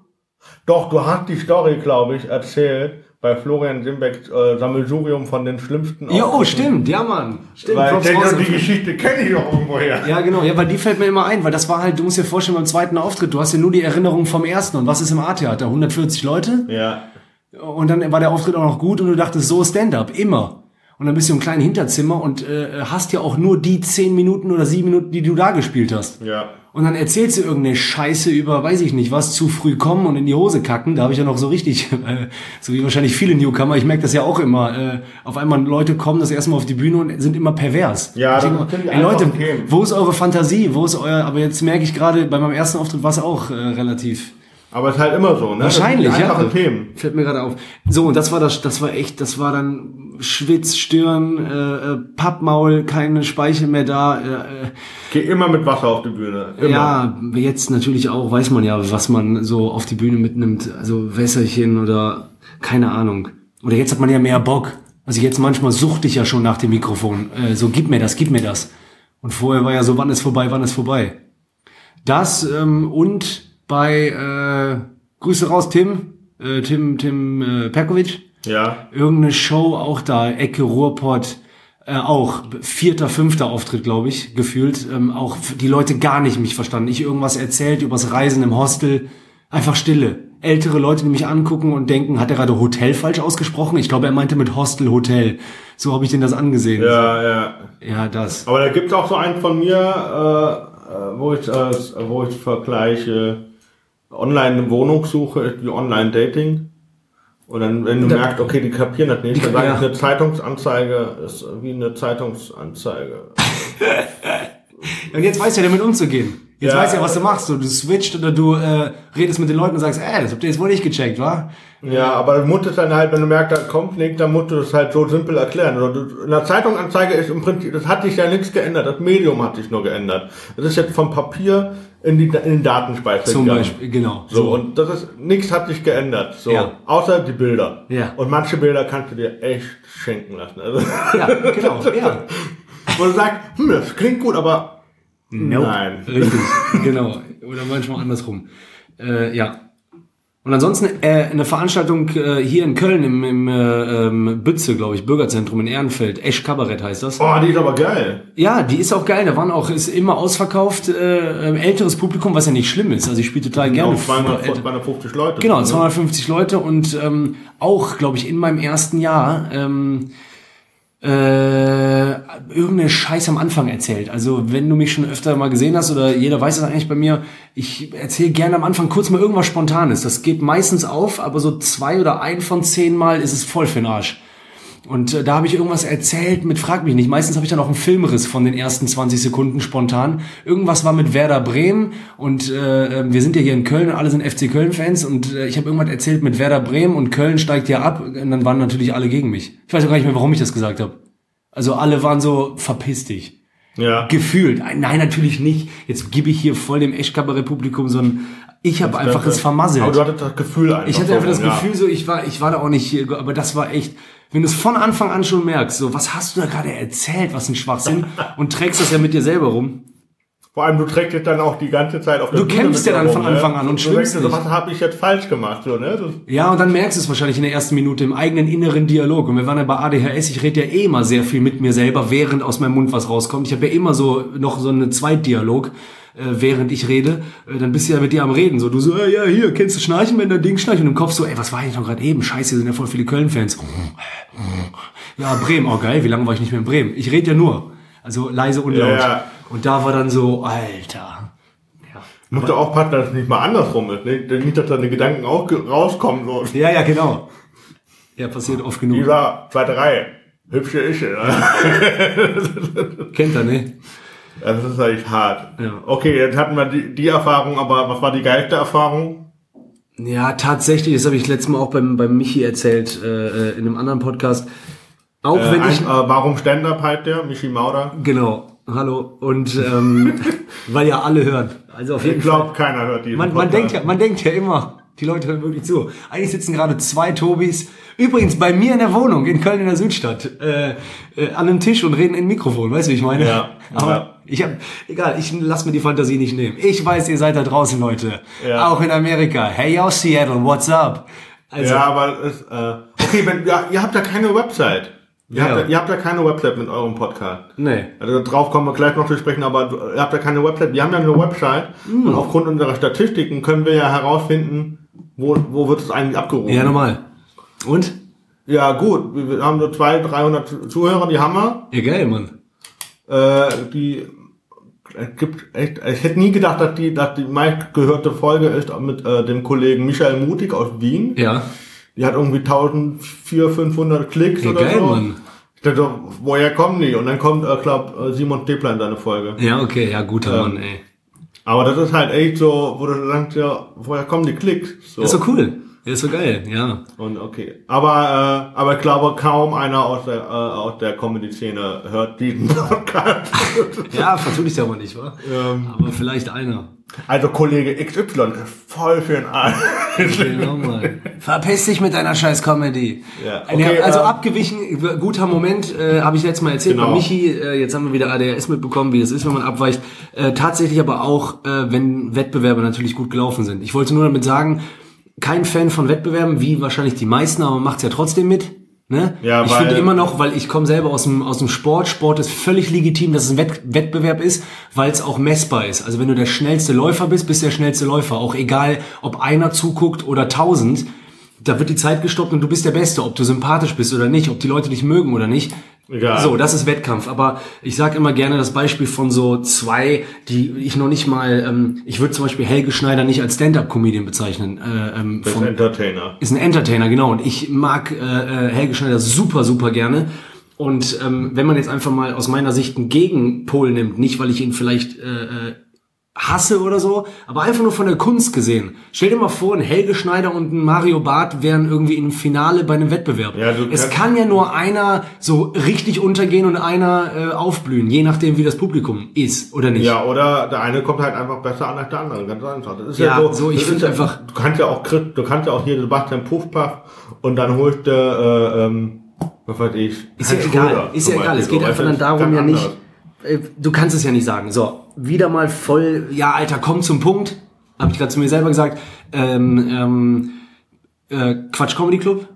doch, du hast die Story, glaube ich, erzählt, bei Florian Simbeck äh, Sammelsurium von den schlimmsten Ja, oh, stimmt, ja, Mann. Stimmt, Weil raus die. Geschichte kenne ich doch irgendwoher. Ja, genau, ja, weil die fällt mir immer ein, weil das war halt, du musst dir vorstellen, beim zweiten Auftritt, du hast ja nur die Erinnerung vom ersten und was ist im A-Theater? 140 Leute? Ja. Und dann war der Auftritt auch noch gut und du dachtest, so Stand-up, immer. Und dann bist du im kleinen Hinterzimmer und äh, hast ja auch nur die 10 Minuten oder 7 Minuten, die du da gespielt hast. Ja. Und dann erzählst du irgendeine Scheiße über, weiß ich nicht, was, zu früh kommen und in die Hose kacken. Da habe ich ja noch so richtig, äh, so wie wahrscheinlich viele Newcomer, ich merke das ja auch immer, äh, auf einmal Leute kommen das erste Mal auf die Bühne und sind immer pervers. Ja, ich das denk sind die ey Leute, Themen. wo ist eure Fantasie? Wo ist euer, aber jetzt merke ich gerade, bei meinem ersten Auftritt war es auch äh, relativ Aber es ist halt immer so, ne? Wahrscheinlich, ja. Themen. Fällt mir gerade auf. So, und das war das, das war echt, das war dann Schwitz, Stirn, äh, äh, Pappmaul, keine Speichel mehr da. Äh, äh, Geh immer mit Wasser auf die Bühne. Immer. ja, jetzt natürlich auch, weiß man ja, was man so auf die Bühne mitnimmt. Also Wässerchen oder keine Ahnung. Oder jetzt hat man ja mehr Bock. Also jetzt manchmal suchte ich ja schon nach dem Mikrofon. Äh, so, gib mir das, gib mir das. Und vorher war ja so, wann ist vorbei, wann ist vorbei. Das ähm, und bei äh, Grüße raus, Tim, äh, Tim, Tim äh, Perkovic. Ja. Irgendeine Show auch da, Ecke Ruhrpott, äh, auch vierter, fünfter Auftritt, glaube ich, gefühlt. Ähm, auch die Leute gar nicht mich verstanden. Ich irgendwas erzählt übers Reisen im Hostel. Einfach Stille. Ältere Leute, die mich angucken und denken, hat er gerade Hotel falsch ausgesprochen? Ich glaube, er meinte mit Hostel Hotel. So habe ich den das angesehen. Ja, ja. ja das. Aber da gibt auch so einen von mir, äh, äh, wo ich, äh, wo ich vergleiche online Wohnungssuche wie online Dating. Und dann, wenn du Da- merkst, okay, die kapieren das nicht, dann Ja. sage ich, eine Zeitungsanzeige ist wie eine Zeitungsanzeige. Und jetzt weiß ja damit umzugehen. Jetzt Ja. weiß ja, was du machst. So, du switcht oder du äh, redest mit den Leuten und sagst, äh, das habt ihr jetzt wohl nicht gecheckt, wa? Ja, aber du musst es dann halt, wenn du merkst, da kommt nichts, dann musst du das halt so simpel erklären. Oder du, in der Zeitunganzeige ist im Prinzip, das hat sich ja nichts geändert, das Medium hat sich nur geändert. Das ist jetzt vom Papier in, die, in den Datenspeicher Zum gegangen. Beispiel, genau. So, und das ist, nichts hat sich geändert. So, Ja. außer die Bilder. Ja. Und manche Bilder kannst du dir echt schenken lassen. Also, Ja, genau, ja. wo du sagst, hm, das klingt gut, aber Nope. nein. Richtig, genau. Oder manchmal andersrum. Äh, ja. Und ansonsten äh, eine Veranstaltung äh, hier in Köln im, im äh, ähm, Bütze, glaube ich, Bürgerzentrum in Ehrenfeld. Esch Kabarett heißt das. Oh, die ist aber geil. Ja, die ist auch geil. Da waren auch, ist immer ausverkauft, äh, äh, älteres Publikum, was ja nicht schlimm ist. Also ich spiele total gerne. Auch 200, vor- 250 Leute. Genau, Ne? 250 Leute und ähm, auch, glaube ich, in meinem ersten Jahr ähm, äh, irgendeine Scheiße am Anfang erzählt. Also wenn du mich schon öfter mal gesehen hast oder jeder weiß es eigentlich bei mir, ich erzähle gerne am Anfang kurz mal irgendwas Spontanes. Das geht meistens auf, aber so zwei oder ein von zehn Mal ist es voll für den Arsch. Und äh, da habe ich irgendwas erzählt mit, frag mich nicht, meistens habe ich dann auch einen Filmriss von den ersten 20 Sekunden spontan. Irgendwas war mit Werder Bremen und äh, äh, wir sind ja hier in Köln und alle sind FC Köln-Fans und äh, ich habe irgendwas erzählt mit Werder Bremen und Köln steigt ja ab und dann waren natürlich alle gegen mich. Ich weiß auch gar nicht mehr, warum ich das gesagt habe. Also alle waren so, verpiss dich. Ja. Gefühlt. Nein, natürlich nicht. Jetzt gebe ich hier voll dem Eschkabarett-Publikum so ein, ich habe einfach es vermasselt. Aber du hattest das Gefühl einfach. Ich hatte einfach das. Gefühl, so ich war, ich war da auch nicht, hier, aber das war echt, wenn du es von Anfang an schon merkst, so was hast du da gerade erzählt, was ein Schwachsinn, und trägst das ja mit dir selber rum. Vor allem, du trägst es dann auch die ganze Zeit auf der Du Bühne kämpfst ja dann von rum, Anfang an und du denkst schwimmst nicht. was habe ich jetzt falsch gemacht, so, ne? Das, Ja, und dann merkst du es wahrscheinlich in der ersten Minute im eigenen inneren Dialog. Und wir waren ja bei ADHS, ich rede ja eh immer sehr viel mit mir selber, während aus meinem Mund was rauskommt. Ich habe ja immer so noch so einen Zweitdialog, äh, während ich rede. Äh, dann bist du ja mit dir am Reden. So, du so, äh, ja, hier, kennst du Schnarchen, wenn dein Ding schnarcht? Und im Kopf so, ey, was war ich noch gerade eben? Scheiße, hier sind ja voll viele Köln-Fans. Ja, Bremen, oh geil, wie lange war ich nicht mehr in Bremen? Ich rede ja nur. Also leise und laut. Ja. Und da war dann so, Alter. musst du aufpassen, dass es nicht mal andersrum ist, ne? Nicht, dass deine Gedanken auch rauskommen, so. Ja, ja, genau. Ja, passiert oft genug. Dieser zweite Reihe. Hübsche Ische, ne? Kennt er, ne? Das ist eigentlich hart. Ja. Okay, jetzt hatten wir die, die Erfahrung, aber was war die geilste Erfahrung? Ja, tatsächlich, das habe ich letztes Mal auch beim, beim Michi erzählt, äh, in einem anderen Podcast. Auch Äh, wenn ein, ich. äh, warum Stand-Up halt der? Michi Maurer? Genau, hallo. Und ähm, weil ja alle hören. Also auf jeden Ich glaube, keiner hört diesen Man, man, denkt ja, man denkt ja immer, die Leute hören wirklich zu. Eigentlich sitzen gerade zwei Tobis, übrigens bei mir in der Wohnung in Köln in der Südstadt, äh, äh, an einem Tisch und reden in ein Mikrofon, weißt du, wie ich meine? Ja, Aber ja. Ich hab, egal, ich lass mir die Fantasie nicht nehmen. Ich weiß, ihr seid da draußen, Leute. Ja. Auch in Amerika. Hey, yo, Seattle, what's up? Also, ja, aber es, äh, okay, wenn, ja, ihr habt ja keine Website. Ihr, Ja. habt, ja, ihr habt ja keine Website mit eurem Podcast. nee. Also drauf kommen wir gleich noch zu sprechen, aber ihr habt ja keine Website. Wir haben ja eine Website Hm. und aufgrund unserer Statistiken können wir ja herausfinden, wo, wo wird es eigentlich abgerufen. Ja, normal. Und? Ja, gut, wir wir haben nur 200, 300 Zuhörer, die haben wir. Ja, geil, Mann. Äh, die es gibt echt, ich hätte nie gedacht, dass die, dass die meistgehörte Folge ist mit äh, dem Kollegen Michael Mutig aus Wien. Ja. Die hat irgendwie 1400, 500 Klicks Ja, oder geil, so. Mann. Ich dachte, woher kommen die? Und dann kommt, äh, glaub, äh, Simon Stepler in seine Folge. Ja, okay, ja, guter Mann, ey. Aber das ist halt echt so, wo du denkst, ja, woher kommen die Klicks? So. Ist so cool. Ist so geil, ja. Und okay. Aber, äh, aber ich glaube, kaum einer aus der, äh, aus der Comedy-Szene hört diesen Podcast. Ja, vertu dich aber nicht, wa? Ähm. Aber vielleicht einer. also Kollege XY ist voll für den Arsch. Genau mal. Verpiss dich mit deiner scheiß Comedy. Ja, Eine- okay, also ähm, abgewichen, guter Moment, äh, habe ich letztes Mal erzählt Genau. bei Michi, äh, jetzt haben wir wieder ADHS mitbekommen, wie das ist, wenn man abweicht. Äh, tatsächlich aber auch, äh, wenn Wettbewerbe natürlich gut gelaufen sind. Ich wollte nur damit sagen, kein Fan von Wettbewerben, wie wahrscheinlich die meisten, aber macht's ja trotzdem mit. Ne? Ja, ich finde immer noch, weil ich komme selber aus dem, aus dem Sport. Sport ist völlig legitim, dass es ein Wett Wettbewerb ist, weil es auch messbar ist. Also wenn du der schnellste Läufer bist, bist du der schnellste Läufer. Auch egal, ob einer zuguckt oder tausend. Da wird die Zeit gestoppt und du bist der Beste, ob du sympathisch bist oder nicht, ob die Leute dich mögen oder nicht. Egal. So, das ist Wettkampf. Aber ich sage immer gerne das Beispiel von so zwei, die ich noch nicht mal, ähm, ich würde zum Beispiel Helge Schneider nicht als Stand-Up-Comedian bezeichnen. Äh, ähm, Das ist von, Entertainer. ist ein Entertainer, genau. Und ich mag äh, äh, Helge Schneider super, super gerne. Und ähm, wenn man jetzt einfach mal aus meiner Sicht einen Gegenpol nimmt, nicht weil ich ihn vielleicht äh, äh, hasse oder so, aber einfach nur von der Kunst gesehen. Stell dir mal vor, ein Helge Schneider und ein Mario Barth wären irgendwie im Finale bei einem Wettbewerb. Ja, du es kann ja nur einer so richtig untergehen und einer äh, aufblühen, je nachdem wie das Publikum ist oder nicht. Ja, oder der eine kommt halt einfach besser an als der andere, ganz einfach. Das ist Ja, so, ich das find ist ja, einfach- Du kannst ja auch, du kannst ja auch hier Sebastian Puffpaff und dann holst du, äh, ähm, was weiß ich. Ist ja egal, ist ja egal. Es geht So, einfach dann du, darum ja nicht. äh, Du kannst es ja nicht sagen. So, wieder mal voll. Ja, Alter, komm zum Punkt. Habe ich gerade zu mir selber gesagt. Ähm, ähm, äh, Quatsch Comedy Club.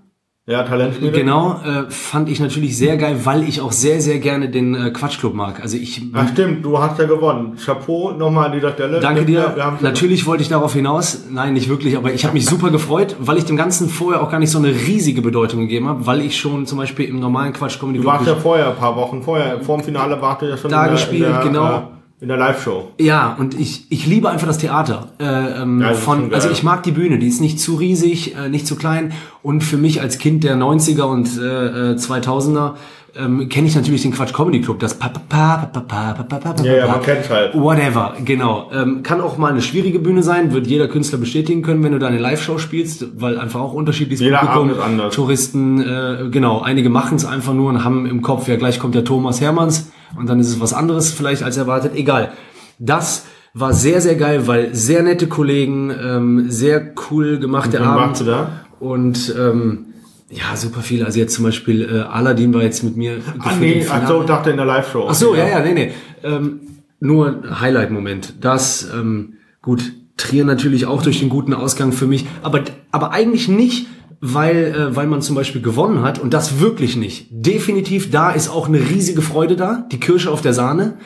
Ja, Talentspiele. Genau, äh, fand ich natürlich sehr geil, weil ich auch sehr, sehr gerne den äh, Quatsch Club mag. Also ich Ach stimmt, du hast ja gewonnen. Chapeau nochmal an dieser Stelle. Danke Ja, dir. wir haben's- Natürlich wollte ich darauf hinaus. Nein, nicht wirklich, aber ich habe mich super gefreut, weil ich dem Ganzen vorher auch gar nicht so eine riesige Bedeutung gegeben habe, weil ich schon zum Beispiel im normalen Quatsch Comedy Du Club warst ja vorher, ein paar Wochen vorher, vor dem Finale warst du ja schon Da in der, gespielt, in der, genau. Äh, in der Live-Show. Ja, und ich, ich liebe einfach das Theater. Äh, ähm, Ja, das von, also ich mag die Bühne, die ist nicht zu riesig, äh, nicht zu klein. Und für mich als Kind der 90er und äh, äh, 2000er ähm, kenne ich natürlich den Quatsch Comedy Club. Das pa pa pa pa pa pa pa pa pa Ja, ja, pa. man kennt's halt. Whatever, genau. Ähm, kann auch mal eine schwierige Bühne sein, wird jeder Künstler bestätigen können, wenn du da eine Live-Show spielst, weil einfach auch unterschiedliches Jeder Publikum, Abend ist anders. Touristen, äh, genau. Einige machen es einfach nur und haben im Kopf, ja gleich kommt der Thomas Hermanns und dann ist es was anderes vielleicht als erwartet. Egal. Das war sehr, sehr geil, weil sehr nette Kollegen, ähm, sehr cool gemacht der Abend. warst du da? Und ähm, ja, super viele. Also jetzt zum Beispiel äh, Aladdin war jetzt mit mir. Ach gefühlt nee, ach so, dachte in der Live-Show. Ach so, ja, ja, nee, nee. Ähm, nur ein Highlight-Moment. Das, ähm, gut, Trier natürlich auch durch den guten Ausgang für mich, aber, aber eigentlich nicht, weil, äh, weil man zum Beispiel gewonnen hat und das wirklich nicht. Definitiv, da ist auch eine riesige Freude da, die Kirsche auf der Sahne.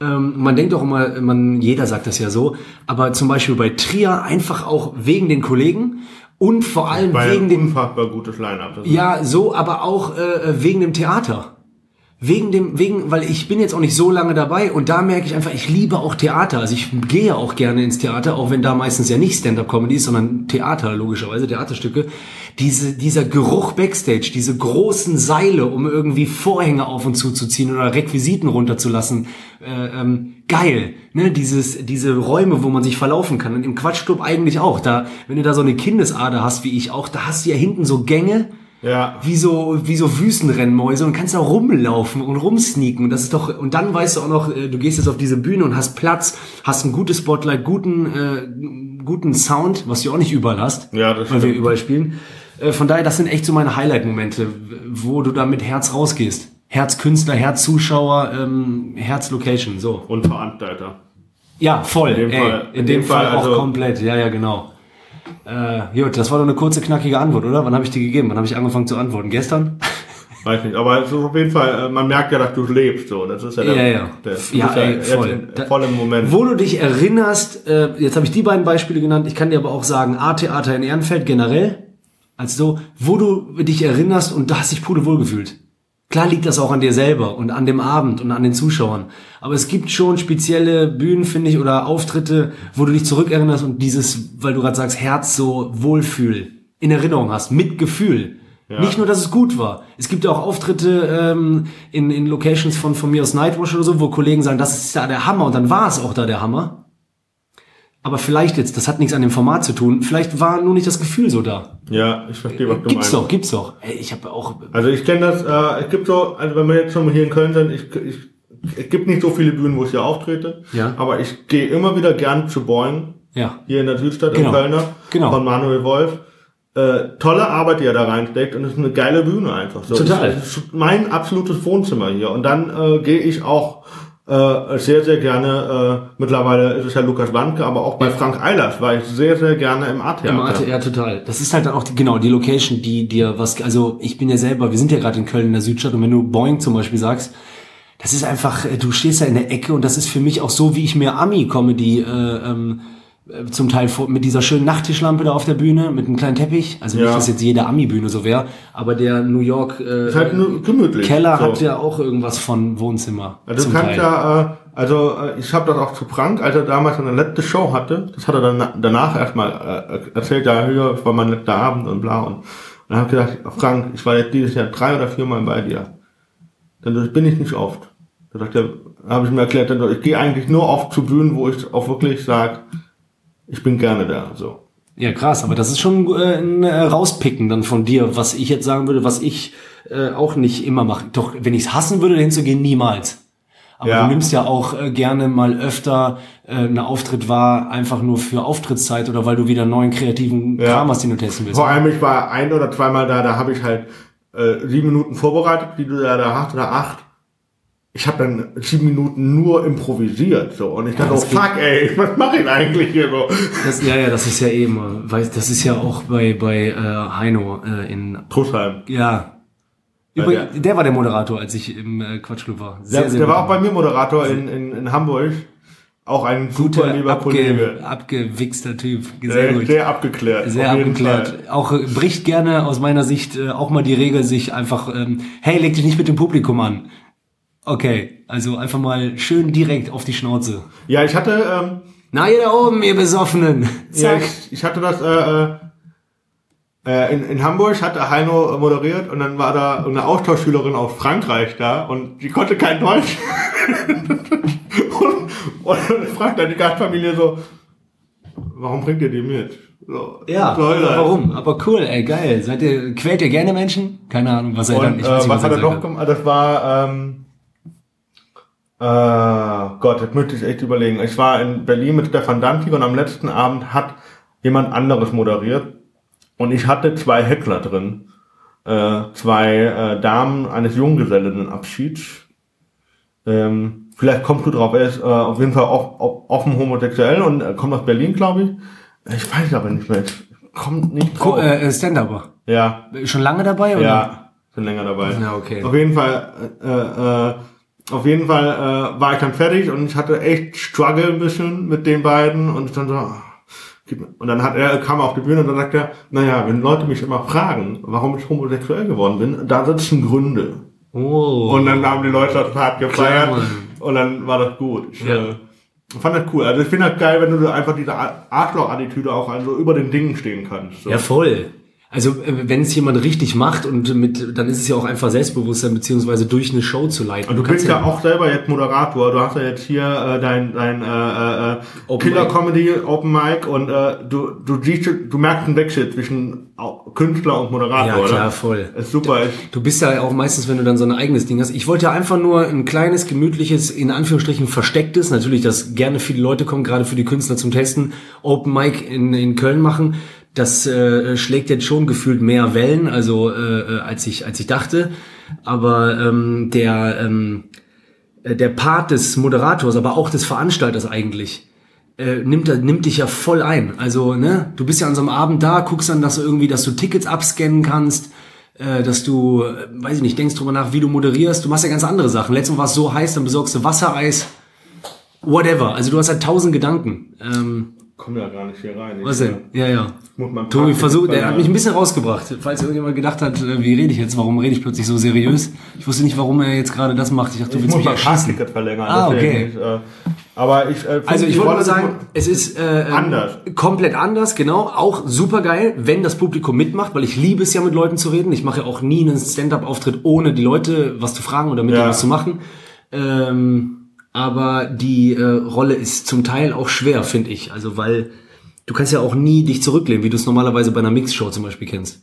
Ähm, man denkt auch immer, man, jeder sagt das ja so, aber zum Beispiel bei Trier einfach auch wegen den Kollegen und vor allem Weil wegen dem unfassbar gutes Line-Up. Ja, so, aber auch äh, wegen dem Theater. Wegen dem, wegen, weil ich bin jetzt auch nicht so lange dabei und da merke ich einfach, ich liebe auch Theater. Also ich gehe auch gerne ins Theater, auch wenn da meistens ja nicht Stand-up-Comedy ist, sondern Theater, logischerweise, Theaterstücke. Diese, dieser Geruch Backstage, diese großen Seile, um irgendwie Vorhänge auf und zu zu ziehen oder Requisiten runterzulassen, äh, ähm, geil. Ne? Dieses, diese Räume, wo man sich verlaufen kann. Und im Quatschclub eigentlich auch. Da, wenn du da so eine Kindesader hast, wie ich auch, da hast du ja hinten so Gänge, Ja. wie so, wie so Wüstenrennmäuse und kannst da rumlaufen und rumsneaken. Und das ist doch, und dann weißt du auch noch, äh, du gehst jetzt auf diese Bühne und hast Platz, hast ein gutes Spotlight, guten, äh, guten Sound, was du auch nicht überall hast, Ja, das weil wir stimmt. überall spielen. Äh, von daher, das sind echt so meine Highlight-Momente, wo du da mit Herz rausgehst. Herz Künstler, Herz Zuschauer, ähm, Herz Location, so. Und Veranstalter. Ja, voll. In dem ey, Fall- in, dem, Fall, auch also- komplett. Ja, ja, genau. Äh, gut, das war doch eine kurze, knackige Antwort, oder? Wann habe ich die gegeben? Wann habe ich angefangen zu antworten? Gestern? Weiß nicht, aber ist auf jeden Fall, äh, man merkt ja, dass du lebst, so. Das ist ja der, Ja, ja. Der, Ja, ey, jetzt voll. voll im Moment. Wo du dich erinnerst, äh, jetzt habe ich die beiden Beispiele genannt, ich kann dir aber auch sagen, A-Theater in Ehrenfeld generell, als so, wo du dich erinnerst und da hast dich pudelwohl gefühlt. Klar liegt das auch an dir selber und an dem Abend und an den Zuschauern. Aber es gibt schon spezielle Bühnen, finde ich, oder Auftritte, wo du dich zurückerinnerst und dieses, weil du gerade sagst, Herz so Wohlfühl in Erinnerung hast, mit Gefühl. Ja. Nicht nur, dass es gut war. Es gibt auch Auftritte ähm, in, in Locations von, von mir aus Nightwash oder so, wo Kollegen sagen, das ist da der Hammer und dann war es auch da der Hammer. Aber vielleicht jetzt, das hat nichts an dem Format zu tun, vielleicht war nur nicht das Gefühl so da. Ja, ich verstehe, was du Gibt's meinst. doch, gibt's doch. Ey, ich habe auch Also ich kenne das, äh, es gibt so, also wenn wir jetzt schon mal hier in Köln sind, ich, ich, es gibt nicht so viele Bühnen, wo ich hier auftrete, Ja. aber ich gehe immer wieder gern zu Boing, ja, hier in der Südstadt Genau. in Kölner, Genau. von Manuel Wolf. Äh, tolle Arbeit, die er da reinsteckt und es ist eine geile Bühne einfach. So, Total. Es ist mein absolutes Wohnzimmer hier und dann äh, gehe ich auch äh, sehr, sehr gerne, äh, mittlerweile ist es ja Lukas Wandke, aber auch bei Frank Eilers war ich sehr, sehr gerne im A-Theater. Im ATR total. Das ist halt dann auch die, genau die Location, die dir was. Also ich bin ja selber, wir sind ja gerade in Köln in der Südstadt und wenn du Boing zum Beispiel sagst, das ist einfach, äh, du stehst da in der Ecke und das ist für mich auch so, wie ich mir Ami-Comedy äh, ähm, äh, zum Teil mit dieser schönen Nachttischlampe da auf der Bühne, mit einem kleinen Teppich. Also Ja. nicht, dass jetzt jede Ami-Bühne so wäre, aber der New York äh, halt. Keller so. hat ja auch irgendwas von Wohnzimmer. Also zum du kannst Teil. ja, äh, also äh, ich habe das auch zu Frank, als er damals seine letzte Show hatte, das hat er dann danach erstmal äh, erzählt, ja, hier, es war mein letzter Abend und bla und, und dann habe ich gedacht, Frank, ich war jetzt dieses Jahr drei oder viermal bei dir. Dann bin ich nicht oft. Da habe ich mir erklärt, ich gehe eigentlich nur oft zu Bühnen, wo ich auch wirklich sage, ich bin gerne da. So. Ja, krass, aber das ist schon äh, ein äh, Rauspicken dann von dir, was ich jetzt sagen würde, was ich äh, auch nicht immer mache. Doch, wenn ich es hassen würde, dahin zu gehen, niemals. Aber Ja. du nimmst ja auch äh, gerne mal öfter äh, einen Auftritt wahr, einfach nur für Auftrittszeit oder weil du wieder neuen kreativen Ja. Kram hast, den du testen willst. Vor allem, ich war ein oder zweimal da, da habe ich halt äh, sieben Minuten vorbereitet, die du da, da hast, oder acht. Ich habe dann sieben Minuten nur improvisiert so und ich dachte, oh das geht- fuck, ey, was mache ich eigentlich hier so? Das, ja, ja, das ist ja eh immer, weil das ist ja auch bei bei äh, Heino äh, in Trusheim. ja. Ja, Über, der- der, war der Moderator, als ich im äh, Quatschclub war. Sehr, Der, sehr der war auch bei mir Moderator in, in, in Hamburg. Auch ein super guter, lieber abge, Kollege. abgewichster Typ. Sehr Sehr, gut. sehr abgeklärt. Sehr abgeklärt. Fall. Auch äh, bricht gerne aus meiner Sicht äh, auch mal die Regel, sich einfach, ähm, hey, leg dich nicht mit dem Publikum an. Okay, also einfach mal schön direkt auf die Schnauze. Ja, ich hatte, ähm, Na, ihr da oben, ihr Besoffenen. ja, ich, ich hatte das, äh, äh, äh, in, in Hamburg hatte Heino moderiert und dann war da eine Austauschschülerin aus Frankreich da und die konnte kein Deutsch. und, und dann fragt dann die Gastfamilie so, warum bringt ihr die mit? So, ja, warum? Aber cool, ey, geil. Seid ihr, quält ihr gerne Menschen? Keine Ahnung, was er dann, Und ich äh, weiß nicht, was hat er doch gemacht? Das war, ähm, äh, Gott, das müsste ich echt überlegen. Ich war in Berlin mit Stefan Danzig und am letzten Abend hat jemand anderes moderiert und ich hatte zwei Heckler drin. Äh, zwei äh, Damen eines Junggesellinnenabschieds. Ähm, vielleicht kommst du drauf, er ist äh, auf jeden Fall off, off, offen homosexuell und äh, kommt aus Berlin, glaube ich. Ich weiß aber nicht mehr. Ich Kommt nicht drauf. äh, Stand-Upper. ja, Schon lange dabei, oder? ja, bin länger dabei. Ja, okay. Auf jeden Fall, äh, äh, auf jeden Fall äh, war ich dann fertig und ich hatte echt Struggle ein bisschen mit den beiden und ich dann so, ah, und dann hat er, kam er auf die Bühne und dann sagt er, naja, wenn Leute mich immer fragen, warum ich homosexuell geworden bin, da sitzen Gründe. Oh. Und dann haben die Leute das hart gefeiert Mann. und dann war das gut. Ich Ja. äh, fand das cool. Also ich finde das geil, wenn du einfach diese Ar- Arschloch-Attitüde auch also über den Dingen stehen kannst. So. Ja, voll. Also äh, wenn es jemand richtig macht und mit, dann ist es ja auch einfach Selbstbewusstsein beziehungsweise durch eine Show zu leiten. Und du kannst bist ja auch selber jetzt Moderator. Du hast ja jetzt hier äh, dein, dein äh, äh, Open Killer Mic. Comedy Open Mic und äh, du, du siehst, du merkst einen Wechsel zwischen Künstler und Moderator, ja klar, oder? voll. Ist super. Du bist ja auch meistens, wenn du dann so ein eigenes Ding hast. Ich wollte ja einfach nur ein kleines, gemütliches, in Anführungsstrichen verstecktes, natürlich, dass gerne viele Leute kommen, gerade für die Künstler zum Testen, Open Mic in, in Köln machen. Das äh, schlägt jetzt schon gefühlt mehr Wellen, also äh, als ich als ich dachte. Aber ähm, der ähm, äh, der Part des Moderators, aber auch des Veranstalters eigentlich, äh, nimmt, nimmt dich ja voll ein. Also, ne, du bist ja an so einem Abend da, guckst dann, dass du irgendwie, dass du Tickets abscannen kannst, äh, dass du, äh, weiß ich nicht, denkst drüber nach, wie du moderierst. Du machst ja ganz andere Sachen. Letztes Mal war es so heiß, dann besorgst du Wassereis, whatever. Also du hast halt tausend Gedanken. Ähm, Komm ja gar nicht hier rein. was denn? Ja, ja. Tobi versucht, der hat mich ein bisschen rausgebracht. Falls irgendjemand gedacht hat, äh, wie rede ich jetzt, warum rede ich plötzlich so seriös? Ich wusste nicht, warum er jetzt gerade das macht. Ich dachte, du Ich willst muss mich erschießen. Parkticket verlängern. Ah, okay. Ich, äh, aber ich, äh, Also ich wollte nur sagen, es ist äh, ähm, Anders. komplett anders, genau. Auch super geil, wenn das Publikum mitmacht, weil ich liebe es ja mit Leuten zu reden. Ich mache ja auch nie einen Stand-up-Auftritt, ohne die Leute was zu fragen oder mit Ja. denen was zu machen. Ähm, aber die äh, Rolle ist zum Teil auch schwer, finde ich. Also weil du kannst ja auch nie dich zurücklehnen, wie du es normalerweise bei einer Mixshow zum Beispiel kennst.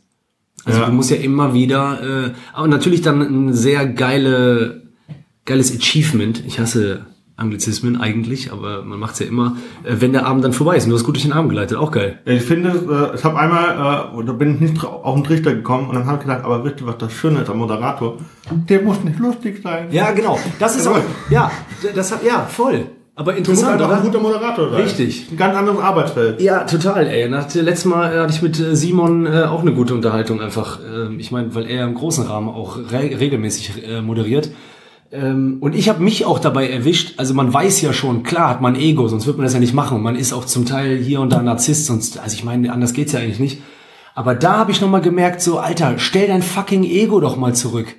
Also Ja. du musst ja immer wieder, äh, aber natürlich dann ein sehr geile, geiles Achievement. Ich hasse Anglizismen eigentlich, aber man macht's ja immer, äh, wenn der Abend dann vorbei ist. Und du hast gut durch den Abend geleitet, auch geil. Ich finde, äh, ich habe einmal, äh, da bin ich nicht auf den Trichter gekommen und dann habe ich gedacht, aber wisst ihr, was das Schöne ist am Moderator? Der muss nicht lustig sein. Ja, genau. Das ist auch, ja, das hat, ja, voll. Aber Du musst interessant, einfach ein guter Moderator sein. Richtig. Ein ganz anderes Arbeitsfeld. Ja, total, ey. Nach dem letzten Mal äh, hatte ich mit äh, Simon äh, auch eine gute Unterhaltung einfach. Ähm, ich meine, weil er im großen Rahmen auch re regelmäßig äh, moderiert. Ähm, und ich habe mich auch dabei erwischt. Also man weiß ja schon, klar hat man Ego, sonst wird man das ja nicht machen. Man ist auch zum Teil hier und da Narzisst, sonst, also ich meine, anders geht's ja eigentlich nicht. Aber da habe ich nochmal gemerkt, so, Alter, stell dein fucking Ego doch mal zurück.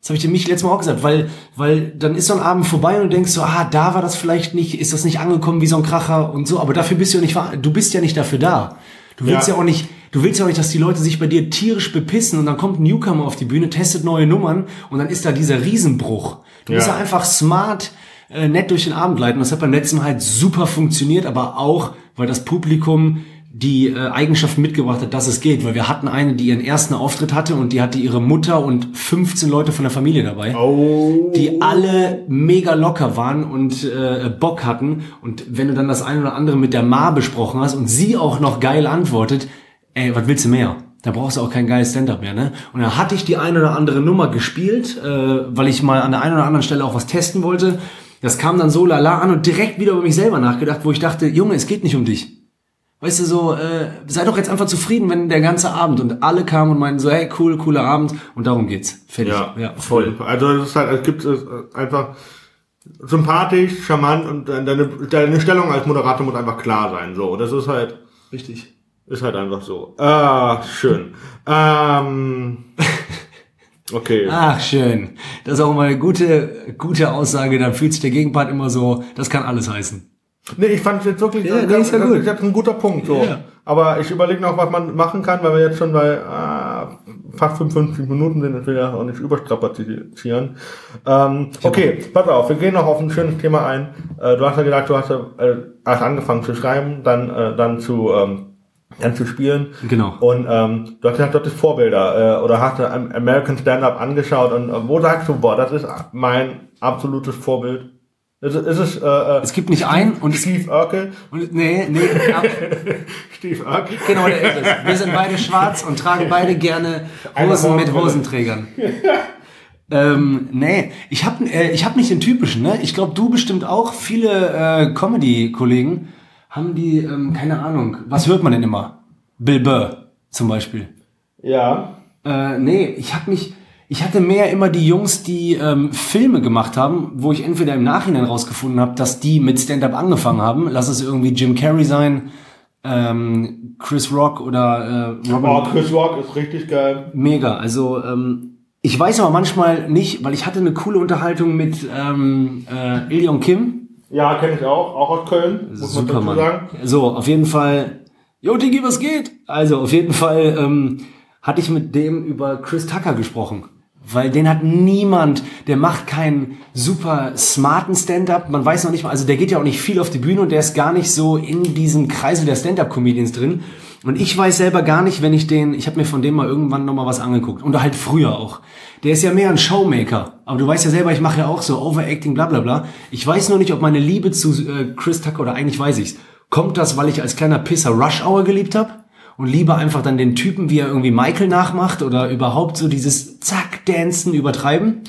Das habe ich dem mich letztes Mal auch gesagt, weil, weil dann ist so ein Abend vorbei und du denkst so, ah, da war das vielleicht nicht, ist das nicht angekommen wie so ein Kracher und so, aber dafür bist du ja nicht, du bist ja nicht dafür da. Du willst ja. Ja. auch nicht, du willst ja auch nicht, dass die Leute sich bei dir tierisch bepissen und dann kommt ein Newcomer auf die Bühne, testet neue Nummern und dann ist da dieser Riesenbruch. Du musst Ja. ja einfach smart, äh, nett durch den Abend leiten. Das hat beim letzten Mal halt super funktioniert, aber auch, weil das Publikum die äh, Eigenschaft mitgebracht hat, dass es geht. Weil wir hatten eine, die ihren ersten Auftritt hatte und die hatte ihre Mutter und 15 Leute von der Familie dabei Oh. die alle mega locker waren und äh, Bock hatten. Und wenn du dann das eine oder andere mit der Ma besprochen hast und sie auch noch geil antwortet, ey, was willst du mehr? Da brauchst du auch kein geiles Stand-up mehr, ne? Und dann hatte ich die eine oder andere Nummer gespielt, äh, weil ich mal an der einen oder anderen Stelle auch was testen wollte. Das kam dann so lala an und direkt wieder über mich selber nachgedacht, wo ich dachte, Junge, es geht nicht um dich. Weißt du, so, äh, sei doch jetzt einfach zufrieden, wenn der ganze Abend und alle kamen und meinten so, hey, cool, cooler Abend und darum geht's. Fertig. Ja, voll. Also es ist halt, es gibt es einfach sympathisch, charmant und deine, deine Stellung als Moderator muss einfach klar sein. So, das ist halt, Richtig. ist halt einfach so. Ah, schön. Ähm, okay. Ach, schön. Das ist auch immer eine gute, gute Aussage. Da fühlt sich der Gegenpart immer so, das kann alles heißen. Nee, ich fand es jetzt wirklich, Ja, das, ist ja das gut. ist jetzt ein guter Punkt. So. Ja. Aber ich überlege noch, was man machen kann, weil wir jetzt schon bei ah, fast 55 Minuten sind, dass wir ja auch nicht überstrapazieren. Ähm, okay, pass auf, wir gehen noch auf ein schönes Thema ein. Äh, du hast ja gesagt, du hast ja äh, erst angefangen zu schreiben, dann, äh, dann zu ähm, dann zu spielen. Genau. Und ähm, du hast gesagt, du hattest Vorbilder äh, oder hast American Stand-Up angeschaut und äh, wo sagst du, boah, das ist mein absolutes Vorbild? Ist, es- ist es äh, äh, Es gibt nicht ein und es, Steve Urkel? und, nee, nee, Steve Urkel? genau, der ist es. Wir sind beide schwarz und tragen beide gerne Hosen mit Hosenträgern. Ähm, nee, ich habe äh, ich hab nicht den typischen, ne? Ich glaube, du bestimmt auch. Viele äh, Comedy-Kollegen haben die, ähm, keine Ahnung, was hört man denn immer? Bill Burr zum Beispiel. Ja. Äh, nee, ich habe mich, ich hatte mehr immer die Jungs, die ähm, Filme gemacht haben, wo ich entweder im Nachhinein rausgefunden habe, dass die mit Stand-up angefangen haben. Lass es irgendwie Jim Carrey sein, ähm, Chris Rock oder äh, Robin. Oh, Chris Rock ist richtig geil. Mega. Also ähm, ich weiß aber manchmal nicht, weil ich hatte eine coole Unterhaltung mit ähm, äh, Ilion Kim. Ja, kenne ich auch. Auch aus Köln, muss man dazu sagen. So, auf jeden Fall. Jo, Digi, was geht? Also, auf jeden Fall ähm, hatte ich mit dem über Chris Tucker gesprochen. Weil den hat niemand, der macht keinen super smarten Stand-up. Man weiß noch nicht mal, also der geht ja auch nicht viel auf die Bühne und der ist gar nicht so in diesem Kreisel der Stand-up-Comedians drin. Und ich weiß selber gar nicht, wenn ich den, ich habe mir von dem mal irgendwann noch mal was angeguckt. Und halt früher auch. Der ist ja mehr ein Showmaker. Aber du weißt ja selber, ich mache ja auch so Overacting, bla bla bla. Ich weiß nur nicht, ob meine Liebe zu äh, Chris Tucker, oder eigentlich weiß ich's, kommt das, weil ich als kleiner Pisser Rush Hour geliebt habe? Und lieber einfach dann den Typen, wie er irgendwie Michael nachmacht oder überhaupt so dieses Zack-Dancen übertreiben?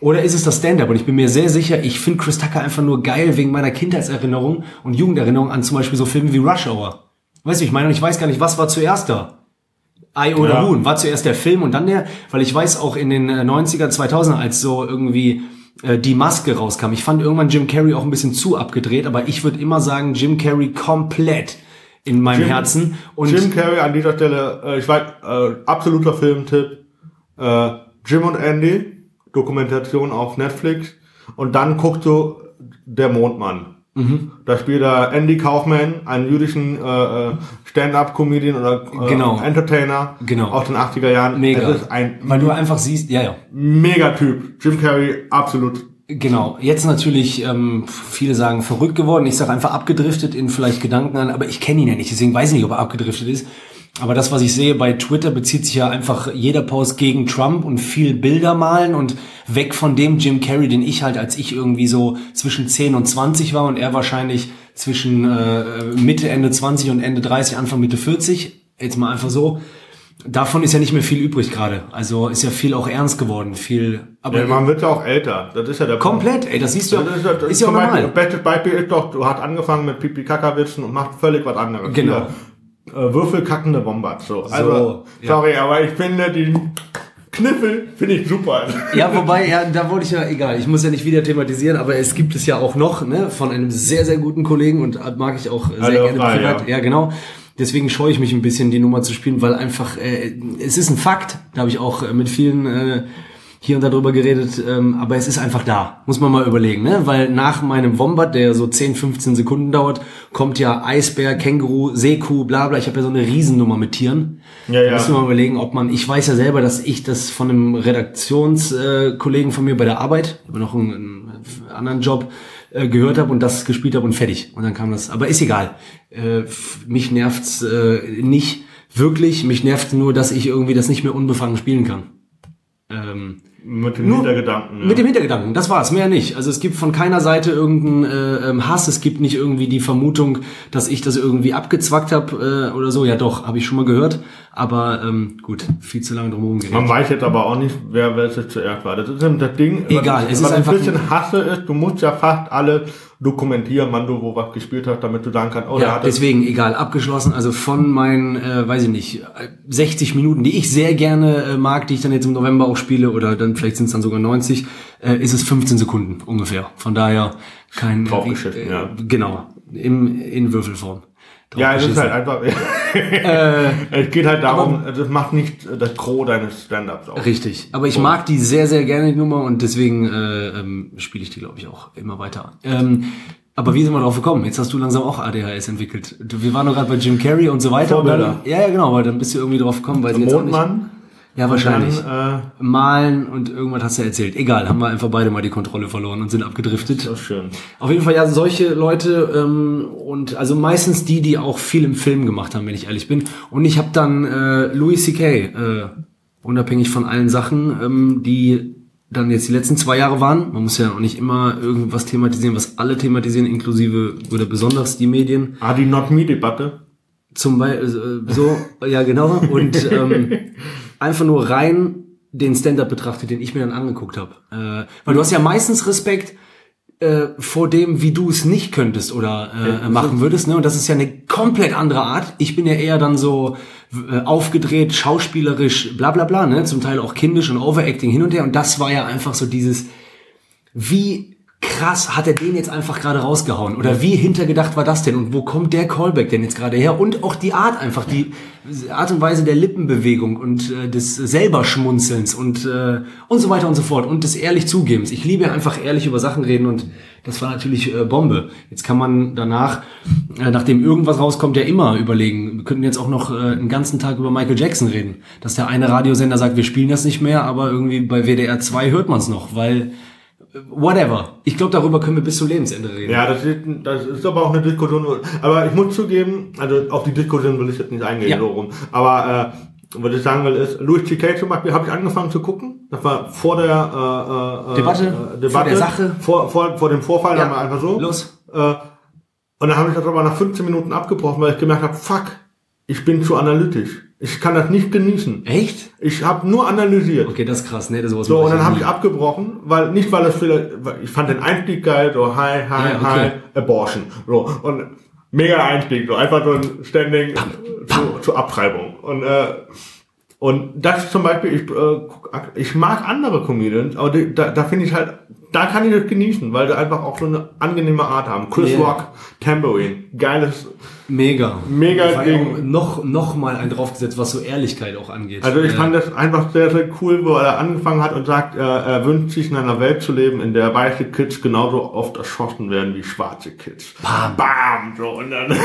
Oder ist es das Stand-up? Und ich bin mir sehr sicher, ich finde Chris Tucker einfach nur geil wegen meiner Kindheitserinnerung und Jugenderinnerung an zum Beispiel so Filme wie Rush Hour. Weißt du, ich meine, und ich weiß gar nicht, was war zuerst da? Ei oder Ja. Huhn? War zuerst der Film und dann der? Weil ich weiß auch in den äh, 90er, 2000er, als so irgendwie äh, die Maske rauskam. Ich fand irgendwann Jim Carrey auch ein bisschen zu abgedreht, aber ich würde immer sagen, Jim Carrey komplett in meinem Jim- Herzen. Und Jim Carrey an dieser Stelle, äh, ich weiß, äh, absoluter Filmtipp. Äh, Jim und Andy, Dokumentation auf Netflix. Und dann guckst du Der Mondmann. Mhm. Da spielt er Andy Kaufman, einen jüdischen äh, äh, Stand-up-Comedian oder äh, Genau. Entertainer Genau. aus den 80er Jahren. mega. Es ist ein Weil du einfach siehst, ja, ja. Megatyp. Jim Carrey, absolut. Genau, jetzt natürlich, ähm, viele sagen verrückt geworden. Ich sage einfach abgedriftet in vielleicht Gedanken an, aber ich kenne ihn ja nicht, deswegen weiß ich nicht, ob er abgedriftet ist. Aber das, was ich sehe bei Twitter, bezieht sich ja einfach jeder Post gegen Trump und viel Bilder malen und weg von dem Jim Carrey, den ich halt, als ich irgendwie so zwischen 10 und 20 war und er wahrscheinlich zwischen äh, Mitte, Ende 20 und Ende 30, Anfang, Mitte 40. Jetzt mal einfach so. Davon ist ja nicht mehr viel übrig gerade. Also ist ja viel auch ernst geworden, viel. Aber Ja, man wird ja auch älter. Das ist ja der komplett, ey, das siehst du. Das ist, ja- das ist ja zum Beispiel, normal. Bestes Beispiel ist doch, du hast angefangen mit Pipi Kaka-Witzen und macht völlig was anderes. Genau. Hier, Äh, Würfelkackende Wombats. So. Also, ja. sorry, aber ich finde die Kniffel finde ich super. Ja, wobei, ja, da wollte ich ja, egal, ich muss ja nicht wieder thematisieren, aber es gibt es ja auch noch, ne, von einem sehr, sehr guten Kollegen und mag ich auch sehr Alle gerne privat. ja. Ja. genau. Deswegen scheue ich mich ein bisschen, die Nummer zu spielen, weil einfach, äh, es ist ein Fakt, da habe ich auch äh, mit vielen äh, hier und da drüber geredet, ähm, aber es ist einfach da, muss man mal überlegen, ne? Weil nach meinem Wombat, der so 10, 15 Sekunden dauert, kommt ja Eisbär, Känguru, Seekuh, bla bla. Ich habe ja so eine Riesennummer mit Tieren. Ja, ja. Da müssen wir mal überlegen, ob man, ich weiß ja selber, dass ich das von einem Redaktionskollegen äh, von mir bei der Arbeit, habe noch einen, einen anderen Job, äh, gehört habe und das gespielt habe und fertig. Und dann kam das, aber ist egal. Äh, mich nervt's äh, nicht wirklich, mich nervt nur, dass ich irgendwie das nicht mehr unbefangen spielen kann. Ähm, Mit dem Nur- Hintergedanken. Ja. mit dem Hintergedanken, das war's, mehr nicht. Also es gibt von keiner Seite irgendeinen äh, ähm, Hass, es gibt nicht irgendwie die Vermutung, dass ich das irgendwie abgezwackt habe äh, oder so. Ja doch, habe ich schon mal gehört. Aber ähm, gut, viel zu lange drum geredet. Man weiß jetzt aber auch nicht, wer welches zuerst war. Das ist eben das Ding. Egal, was, es ist was einfach- ein bisschen hasse ist, du musst ja fast alle dokumentieren, wann du wo was gespielt hast, damit du sagen kannst, oh, Ja, deswegen, egal, abgeschlossen. Also von meinen, äh, weiß ich nicht, äh, 60 Minuten, die ich sehr gerne äh, mag, die ich dann jetzt im November auch spiele, oder dann vielleicht sind es dann sogar 90, äh, ist es 15 Sekunden ungefähr. Von daher kein... Äh, ja. Genau, im, in Würfelform. Ja, es ist halt einfach. es geht halt darum, das macht nicht das Gros deines Stand-ups aus. Richtig. Aber ich mag die sehr, sehr gerne, die Nummer, und deswegen äh, ähm, spiele ich die, glaube ich, auch immer weiter. Ähm, aber wie sind wir drauf gekommen? Jetzt hast du langsam auch ADHS entwickelt. Du, wir waren noch gerade bei Jim Carrey und so weiter. Und dann, ja, ja, genau, aber dann bist du irgendwie drauf gekommen, weil sie jetzt. Mondmann. Ja, wahrscheinlich. Dann, äh, Malen und irgendwas hast du erzählt. Egal, haben wir einfach beide mal die Kontrolle verloren und sind abgedriftet. ist schön. Auf jeden Fall ja solche Leute ähm, und also meistens die, die auch viel im Film gemacht haben, wenn ich ehrlich bin. Und ich habe dann äh, Louis C.K. Äh, unabhängig von allen Sachen, ähm, die dann jetzt die letzten zwei Jahre waren. Man muss ja auch nicht immer irgendwas thematisieren, was alle thematisieren, inklusive oder besonders die Medien. Ah, die Not-Me-Debatte. Zum Beispiel äh, so, ja genau. Und ähm, einfach nur rein den Stand-up betrachtet, den ich mir dann angeguckt habe. Äh, weil du hast ja meistens Respekt äh, vor dem, wie du es nicht könntest oder äh, machen würdest. Ne? Und das ist ja eine komplett andere Art. Ich bin ja eher dann so äh, aufgedreht, schauspielerisch, bla bla bla, ne? zum Teil auch kindisch und Overacting hin und her. Und das war ja einfach so dieses, wie krass hat er den jetzt einfach gerade rausgehauen? Oder wie hintergedacht war das denn? Und wo kommt der Callback denn jetzt gerade her? Und auch die Art einfach, die Art und Weise der Lippenbewegung und äh, des selber Schmunzelns und, äh, und so weiter und so fort. Und des ehrlich Zugebens. Ich liebe einfach ehrlich über Sachen reden und das war natürlich äh, Bombe. Jetzt kann man danach, äh, nachdem irgendwas rauskommt, ja immer überlegen. Wir könnten jetzt auch noch äh, einen ganzen Tag über Michael Jackson reden. Dass der eine Radiosender sagt, wir spielen das nicht mehr, aber irgendwie bei WDR 2 hört man es noch, weil whatever. Ich glaube, darüber können wir bis zum Lebensende reden. Ja, das ist, das ist aber auch eine Diskussion. Aber ich muss zugeben, also auf die Diskussion will ich jetzt nicht eingehen, Ja. so rum. Aber äh, was ich sagen will, ist, Louis C.K. zum Beispiel habe ich angefangen zu gucken. Das war vor der äh, äh, Debatte, äh, Debatte vor der Sache. Vor, vor, vor dem Vorfall, Ja. dann mal einfach so. Los. Äh, und dann habe ich das aber nach 15 Minuten abgebrochen, weil ich gemerkt habe, fuck, ich bin zu analytisch. Ich kann das nicht genießen. Echt? Ich habe nur analysiert. Okay, das ist krass, ne? Das sowas So, und dann habe ich abgebrochen, weil nicht weil es vielleicht, weil ich fand den Einstieg geil, so hi, hi, Ja, okay. hi, Abortion. So, und mega Einstieg, so einfach so ein Standing zu, zur Abtreibung. Und äh, und das zum Beispiel, ich, äh, ich mag andere Comedians, aber die, da, da finde ich halt, da kann ich das genießen, weil die einfach auch so eine angenehme Art haben. Chris Ja. Rock, Tambourine, geiles, Mega. Mega Ding. Noch, noch mal ein draufgesetzt, was so Ehrlichkeit auch angeht. Also ich Äh, fand das einfach sehr, sehr cool, wo er angefangen hat und sagt, er, er wünscht sich in einer Welt zu leben, in der weiße Kids genauso oft erschossen werden wie schwarze Kids. Bam. Bam! So, und dann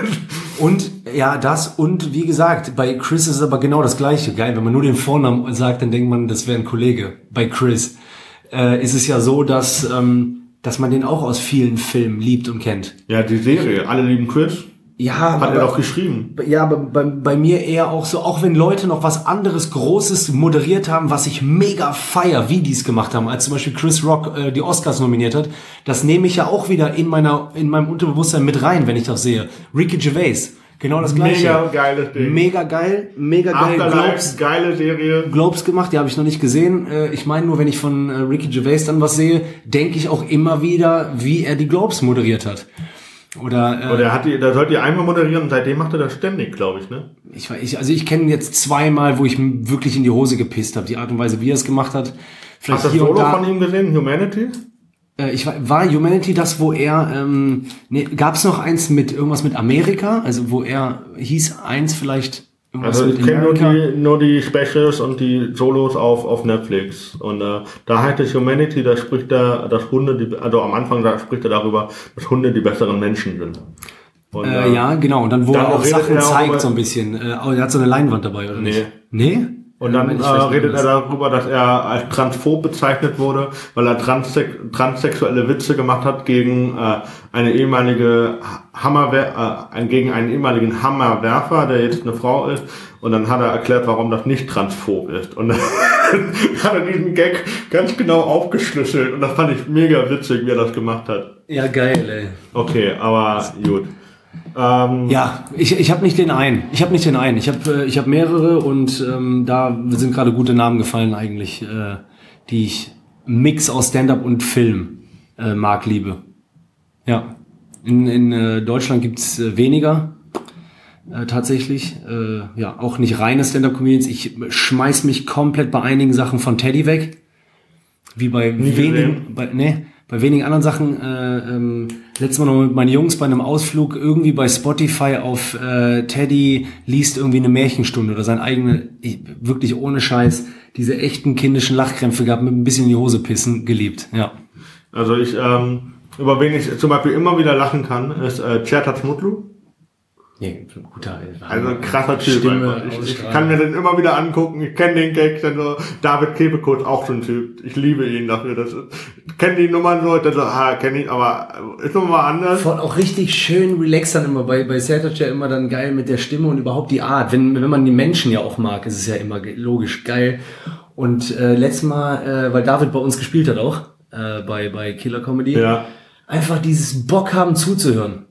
Und ja, das und wie gesagt, bei Chris ist es aber genau das gleiche. Geil, wenn man nur den Vornamen sagt, dann denkt man, das wäre ein Kollege. Bei Chris äh, ist es ja so, dass, ähm, dass man den auch aus vielen Filmen liebt und kennt. Ja, die Serie, alle lieben Chris, Ja, hat er doch geschrieben. Ja, aber bei, bei mir eher auch so, auch wenn Leute noch was anderes Großes moderiert haben, was ich mega feier, wie die es gemacht haben, als zum Beispiel Chris Rock äh, die Oscars nominiert hat, das nehme ich ja auch wieder in meiner, in meinem Unterbewusstsein mit rein, wenn ich das sehe. Ricky Gervais, genau das gleiche. Mega geiles Ding. Mega geil, mega geil. Afterlife, Globes, geile Serie. Globes gemacht, die habe ich noch nicht gesehen. Äh, Ich meine nur, wenn ich von äh, Ricky Gervais dann was sehe, denke ich auch immer wieder, wie er die Globes moderiert hat. Oder, äh, Und er hat die, da sollte die einmal moderieren und seitdem macht er das ständig, glaube ich, ne? Ich, weiß- ich, also ich kenne jetzt zweimal, wo ich wirklich in die Hose gepisst habe. Die Art und Weise, wie er es gemacht hat. Vielleicht Hast du das Solo da. von ihm gesehen, Humanity? Äh, ich war, war Humanity das, wo er, ähm, nee, gab es noch eins mit irgendwas mit Amerika? Also wo er hieß eins vielleicht irgendwas Also ich mit kenne nur die, nur die Specials und die Solos auf, auf Netflix. Und äh, da heißt es Humanity, da spricht er, dass Hunde, die, also am Anfang da spricht er darüber, dass Hunde die besseren Menschen sind. Und, Äh, ja, genau. Und dann wo Dann er auch Sachen zeigt über- so ein bisschen. Äh, oh, er hat so eine Leinwand dabei, oder nicht? Nee? Und dann äh, redet er darüber, dass er als transphob bezeichnet wurde, weil er transsex transsexuelle Witze gemacht hat gegen äh, eine ehemalige Hammerwer äh, gegen einen ehemaligen Hammerwerfer, der jetzt eine Frau ist. Und dann hat er erklärt, warum das nicht transphob ist. Und dann hat er diesen Gag ganz genau aufgeschlüsselt. Und das fand ich mega witzig, wie er das gemacht hat. Ja, geil, ey. Okay, aber gut. Ähm, Ja, ich, ich habe nicht den einen. Ich habe nicht den einen. Ich habe äh, ich hab mehrere und ähm, da sind gerade gute Namen gefallen eigentlich, äh, die ich Mix aus Stand-up und Film äh, mag, liebe. Ja. In, in äh, Deutschland gibt's äh, weniger äh, tatsächlich. Äh, ja, auch nicht reine Stand-up-Comedians. Ich schmeiß mich komplett bei einigen Sachen von Teddy weg. Wie bei Nie wenigen, bei, nee, bei wenigen anderen Sachen. Äh, ähm, letztes Mal noch mit meinen Jungs bei einem Ausflug irgendwie bei Spotify auf äh, Teddy liest irgendwie eine Märchenstunde oder sein eigene, ich, wirklich ohne Scheiß, diese echten kindischen Lachkrämpfe gehabt, mit ein bisschen in die Hose pissen, geliebt. Ja. Also ich, ähm, über wen ich zum Beispiel immer wieder lachen kann, ist äh, Chertat Mutlu. Nee, guter, Also ein krasser Typ. Stimme. Ich, ich kann mir den immer wieder angucken. Ich kenne den Gag. Dann so, David Kebekus, auch so ein Typ. Ich liebe ihn dafür. Das kenne die Nummern so, dann so, ah, kenne ich, aber ist nochmal anders. Voll auch richtig schön relaxed dann immer bei, bei Sertac ja immer dann geil mit der Stimme und überhaupt die Art. Wenn, wenn man die Menschen ja auch mag, ist es ja immer logisch geil. Und äh, letztes Mal, äh, weil David bei uns gespielt hat auch, äh, bei, bei Killer Comedy, Ja. einfach dieses Bock haben zuzuhören.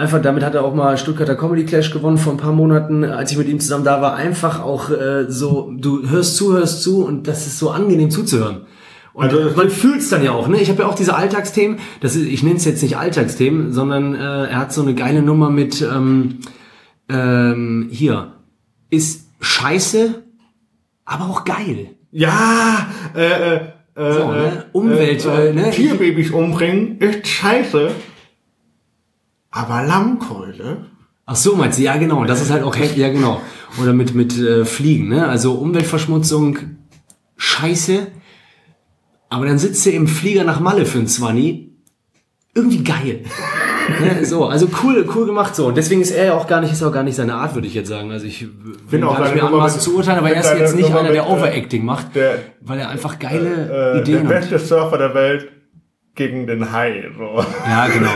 Einfach, damit hat er auch mal Stuttgarter Comedy Clash gewonnen vor ein paar Monaten, als ich mit ihm zusammen da war. Einfach auch äh, so, du hörst zu, hörst zu und das ist so angenehm zuzuhören. Und Also es- man fühlt's dann ja auch, ne? Ich habe ja auch diese Alltagsthemen, das ist, ich nenne es jetzt nicht Alltagsthemen, sondern äh, er hat so eine geile Nummer mit ähm, ähm, hier. Ist scheiße, aber auch geil. Ja, äh, äh, äh, So, ne? äh, Umwelt, äh, ne? Tierbabys umbringen ist scheiße. Aber Lammkeule? Ach so, meinst du? Ja, genau. Das ist halt auch hecht, ja, genau. Oder mit, mit äh, Fliegen, ne? Also Umweltverschmutzung, scheiße. Aber dann sitzt du im Flieger nach Malle für ein Zwanni. Irgendwie geil. ne? So, also cool, cool gemacht so. Und deswegen ist er ja auch gar nicht, ist auch gar nicht seine Art, würde ich jetzt sagen. Also ich will auch nicht mehr anmaßen zu urteilen, aber er ist jetzt nicht Nummer einer, der mit, äh, Overacting macht, Der, weil er einfach geile äh, der Ideen hat. beste Surfer der Welt gegen den Hai. So. Ja, genau.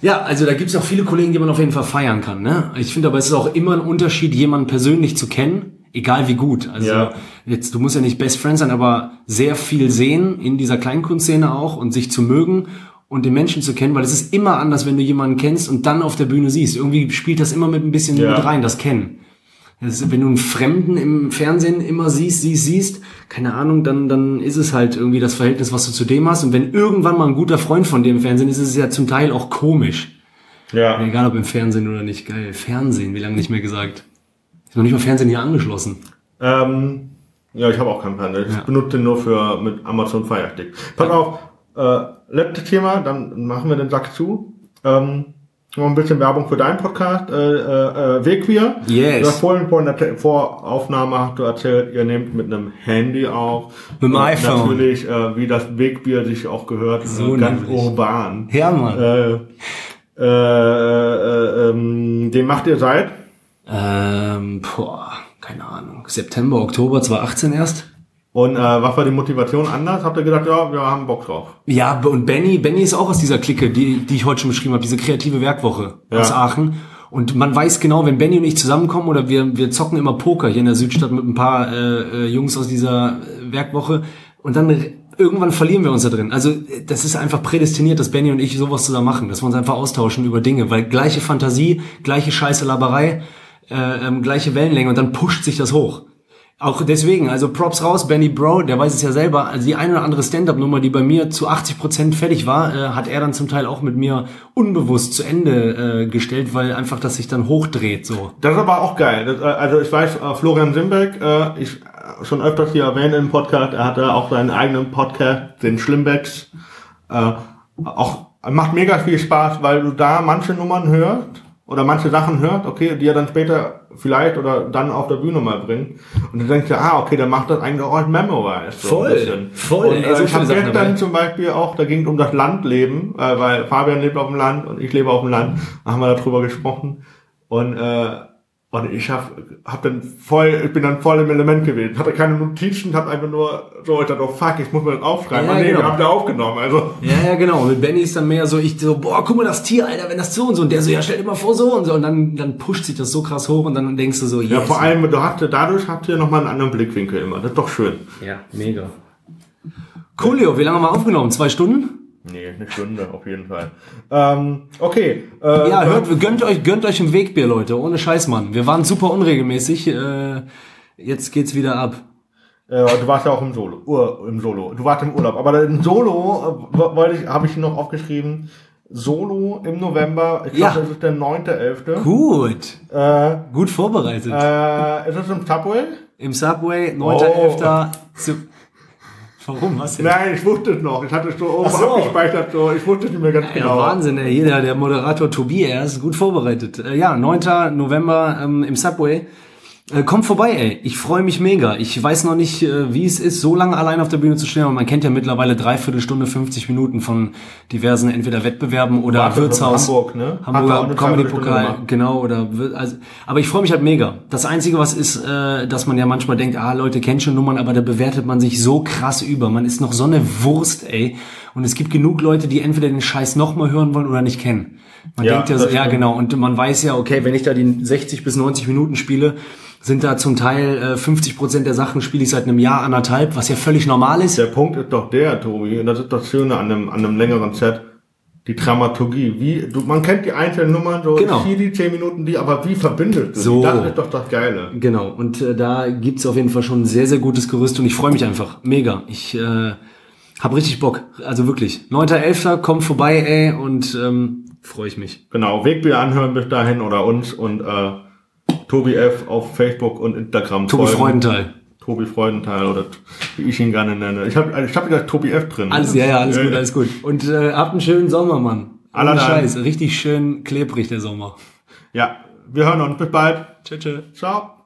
Ja, also da gibt's auch viele Kollegen, die man auf jeden Fall feiern kann. Ne? Ich finde aber, es ist auch immer ein Unterschied, jemanden persönlich zu kennen, egal wie gut. Also Ja. jetzt, du musst ja nicht Best Friend sein, aber sehr viel sehen in dieser Kleinkunstszene auch und sich zu mögen und den Menschen zu kennen, weil es ist immer anders, wenn du jemanden kennst und dann auf der Bühne siehst. Irgendwie spielt das immer mit ein bisschen Ja. mit rein, das Kennen. Ist, wenn du einen Fremden im Fernsehen immer siehst, siehst, siehst, keine Ahnung, dann, dann ist es halt irgendwie das Verhältnis, was du zu dem hast. Und wenn irgendwann mal ein guter Freund von dir im Fernsehen ist, ist es ja zum Teil auch komisch. Ja. Egal ob im Fernsehen oder nicht. Geil. Fernsehen, wie lange nicht mehr gesagt. Ist noch nicht mal Fernsehen hier angeschlossen. Ähm, ja, ich habe auch keinen Fernseher. Ich Ja. benutze den nur für mit Amazon Fire Stick. Pass auf, äh, letztes Thema, dann machen wir den Sack zu. Ähm, noch ein bisschen Werbung für deinen Podcast, äh, äh, äh, Wegqueer. Yes. Du hast vorhin vor der Voraufnahme hast du erzählt, ihr nehmt mit einem Handy auf. Mit dem iPhone. Natürlich, äh, wie das Wegbier sich auch gehört, So äh, ganz nämlich. urban. Ja, Mann. Äh, äh, äh, ähm, den macht ihr seit? Ähm, boah, keine Ahnung. September, Oktober 2018 erst. Und äh, was war die Motivation anders? Habt ihr gedacht, ja, wir haben Bock drauf? Ja, und Benny, Benny ist auch aus dieser Clique, die, die ich heute schon beschrieben habe, diese kreative Werkwoche Ja. aus Aachen. Und man weiß genau, wenn Benny und ich zusammenkommen oder wir, wir zocken immer Poker hier in der Südstadt mit ein paar äh, äh, Jungs aus dieser Werkwoche und dann irgendwann verlieren wir uns da drin. Also äh, das ist einfach prädestiniert, dass Benny und ich sowas zusammen machen, dass wir uns einfach austauschen über Dinge, weil gleiche Fantasie, gleiche scheiße Laberei, äh, ähm, gleiche Wellenlänge und dann pusht sich das hoch. Auch deswegen, also Props raus, Benny Bro, der weiß es ja selber, also die eine oder andere Stand-Up-Nummer, die bei mir zu 80% fertig war, äh, hat er dann zum Teil auch mit mir unbewusst zu Ende äh, gestellt, weil einfach das sich dann hochdreht so. Das ist aber auch geil. Das, äh, also ich weiß, äh, Florian Simbeck, äh, ich äh, schon öfters hier erwähnt im Podcast, er hatte auch seinen eigenen Podcast, den Schlimmbecks. Äh, auch macht mega viel Spaß, weil du da manche Nummern hörst oder manche Sachen hört, okay, die er dann später vielleicht oder dann auf der Bühne mal bringt. Und du denkst ja, ah, okay, der macht das eigentlich auch als Memorized. So Voll, voll, Und, äh, so ich habe Sachen dabei. gestern zum Beispiel auch, da ging es um das Landleben, äh, weil Fabian lebt auf dem Land und ich lebe auf dem Land, da haben wir darüber gesprochen. Und, äh, und ich hab, hab dann voll, ich bin dann voll im Element gewesen. Hatte keine Notizen, hab einfach nur so, ich dachte, oh fuck, ich muss mir das aufschreiben. Ja, Ah, nee, genau. wir haben da aufgenommen, also. Ja, ja, genau. Und mit Benny ist dann mehr so, ich so, boah, guck mal das Tier, Alter, wenn das so und so. Und der so, ja, stell dir mal vor, so und so. Und dann, dann pusht sich das so krass hoch und dann denkst du so, yes. Ja, vor allem, du hast, dadurch habt ihr nochmal einen anderen Blickwinkel immer. Das ist doch schön. Ja, mega. Coolio, wie lange haben wir aufgenommen? Zwei Stunden? Nee, eine Stunde auf jeden Fall. Ähm, okay. Äh, Ja, hört, gönnt euch, gönnt euch ein Wegbier, Leute. Ohne Scheiß, Mann. Wir waren super unregelmäßig. Äh, jetzt geht's wieder ab. Äh, du warst ja auch im Solo. Ur, im Solo. Du warst im Urlaub. Aber im Solo äh, wollte ich, habe ich noch aufgeschrieben. Solo im November. Ich glaube, Ja. das ist der 9.11. Gut. Äh, Gut vorbereitet. äh, ist das im Subway? Im Subway, Oh. 9.11. Zu Warum? Was denn? Nein, ich wusste es noch. Ich hatte es so oben so. abgespeichert. So. Ich wusste es nicht mehr ganz Ja, genau. Wahnsinn, ey. Jeder, der Moderator Tobias, ist gut vorbereitet. Äh, ja, 9. November ähm, im Subway. Äh, kommt vorbei, ey. Ich freue mich mega. Ich weiß noch nicht, äh, wie es ist, so lange allein auf der Bühne zu stehen, aber man kennt ja mittlerweile dreiviertel Stunde, 50 Minuten von diversen entweder Wettbewerben oder in Wirtshaus. Hamburg, ne? Hat er auch Hamburger eine Comedy Dreiviertelstunde Pokal, gemacht. genau, oder also, aber ich freue mich halt mega. Das einzige, was ist, äh, dass man ja manchmal denkt, ah, Leute kennen schon Nummern, aber da bewertet man sich so krass über. Man ist noch so eine Wurst, ey. Und es gibt genug Leute, die entweder den Scheiß nochmal hören wollen oder nicht kennen. Man Ja, denkt ja, so, ja genau, und man weiß ja, okay, wenn ich da die 60 bis 90 Minuten spiele, sind da zum Teil äh, 50 Prozent der Sachen spiele ich seit einem Jahr, anderthalb, was ja völlig normal ist. Der Punkt ist doch der, Tobi, und das ist das Schöne an einem, an einem längeren Set, die Dramaturgie. Wie, du, man kennt die einzelnen Nummern, so Genau. hier die 10 Minuten, die, aber wie verbindest du So. die? Das ist doch das Geile. Genau, und äh, da gibt's auf jeden Fall schon ein sehr, sehr gutes Gerüst und ich freue mich einfach. Mega. Ich äh, habe richtig Bock. Also wirklich. 9.11. kommt vorbei, ey, und ähm, freue ich mich. Genau, Wegbier anhören bis dahin oder uns und äh, Tobi F. auf Facebook und Instagram Tobi folgen. Freudenthal. Tobi Freudenthal oder wie ich ihn gerne nenne. Ich habe ich hab wieder Tobi F. drin. Alles, ja, ja, alles gut, alles gut. Und äh, habt einen schönen Sommer, Mann. Aller. Scheiß. Richtig schön klebrig, der Sommer. Ja, wir hören uns. Bis bald. Tschö, tschö. Ciao.